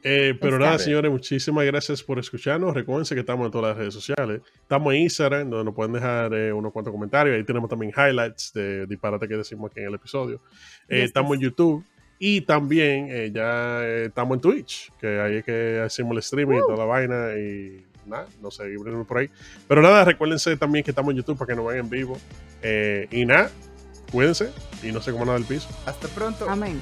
Eh, pero Está nada, bien. señores, muchísimas gracias por escucharnos. Recuerden que estamos en todas las redes sociales. Estamos en Instagram, donde nos pueden dejar eh, unos cuantos comentarios. Ahí tenemos también highlights de disparate que decimos aquí en el episodio. Eh, Yes, estamos en. YouTube. Y también eh, ya eh, estamos en Twitch, que ahí es que hacemos el streaming y toda la vaina. Y nada, no sé, por ahí. Pero nada, recuérdense también que estamos en YouTube para que nos vean en vivo. Eh, y nada, cuídense y no se coman nada del piso. Hasta pronto. Amén.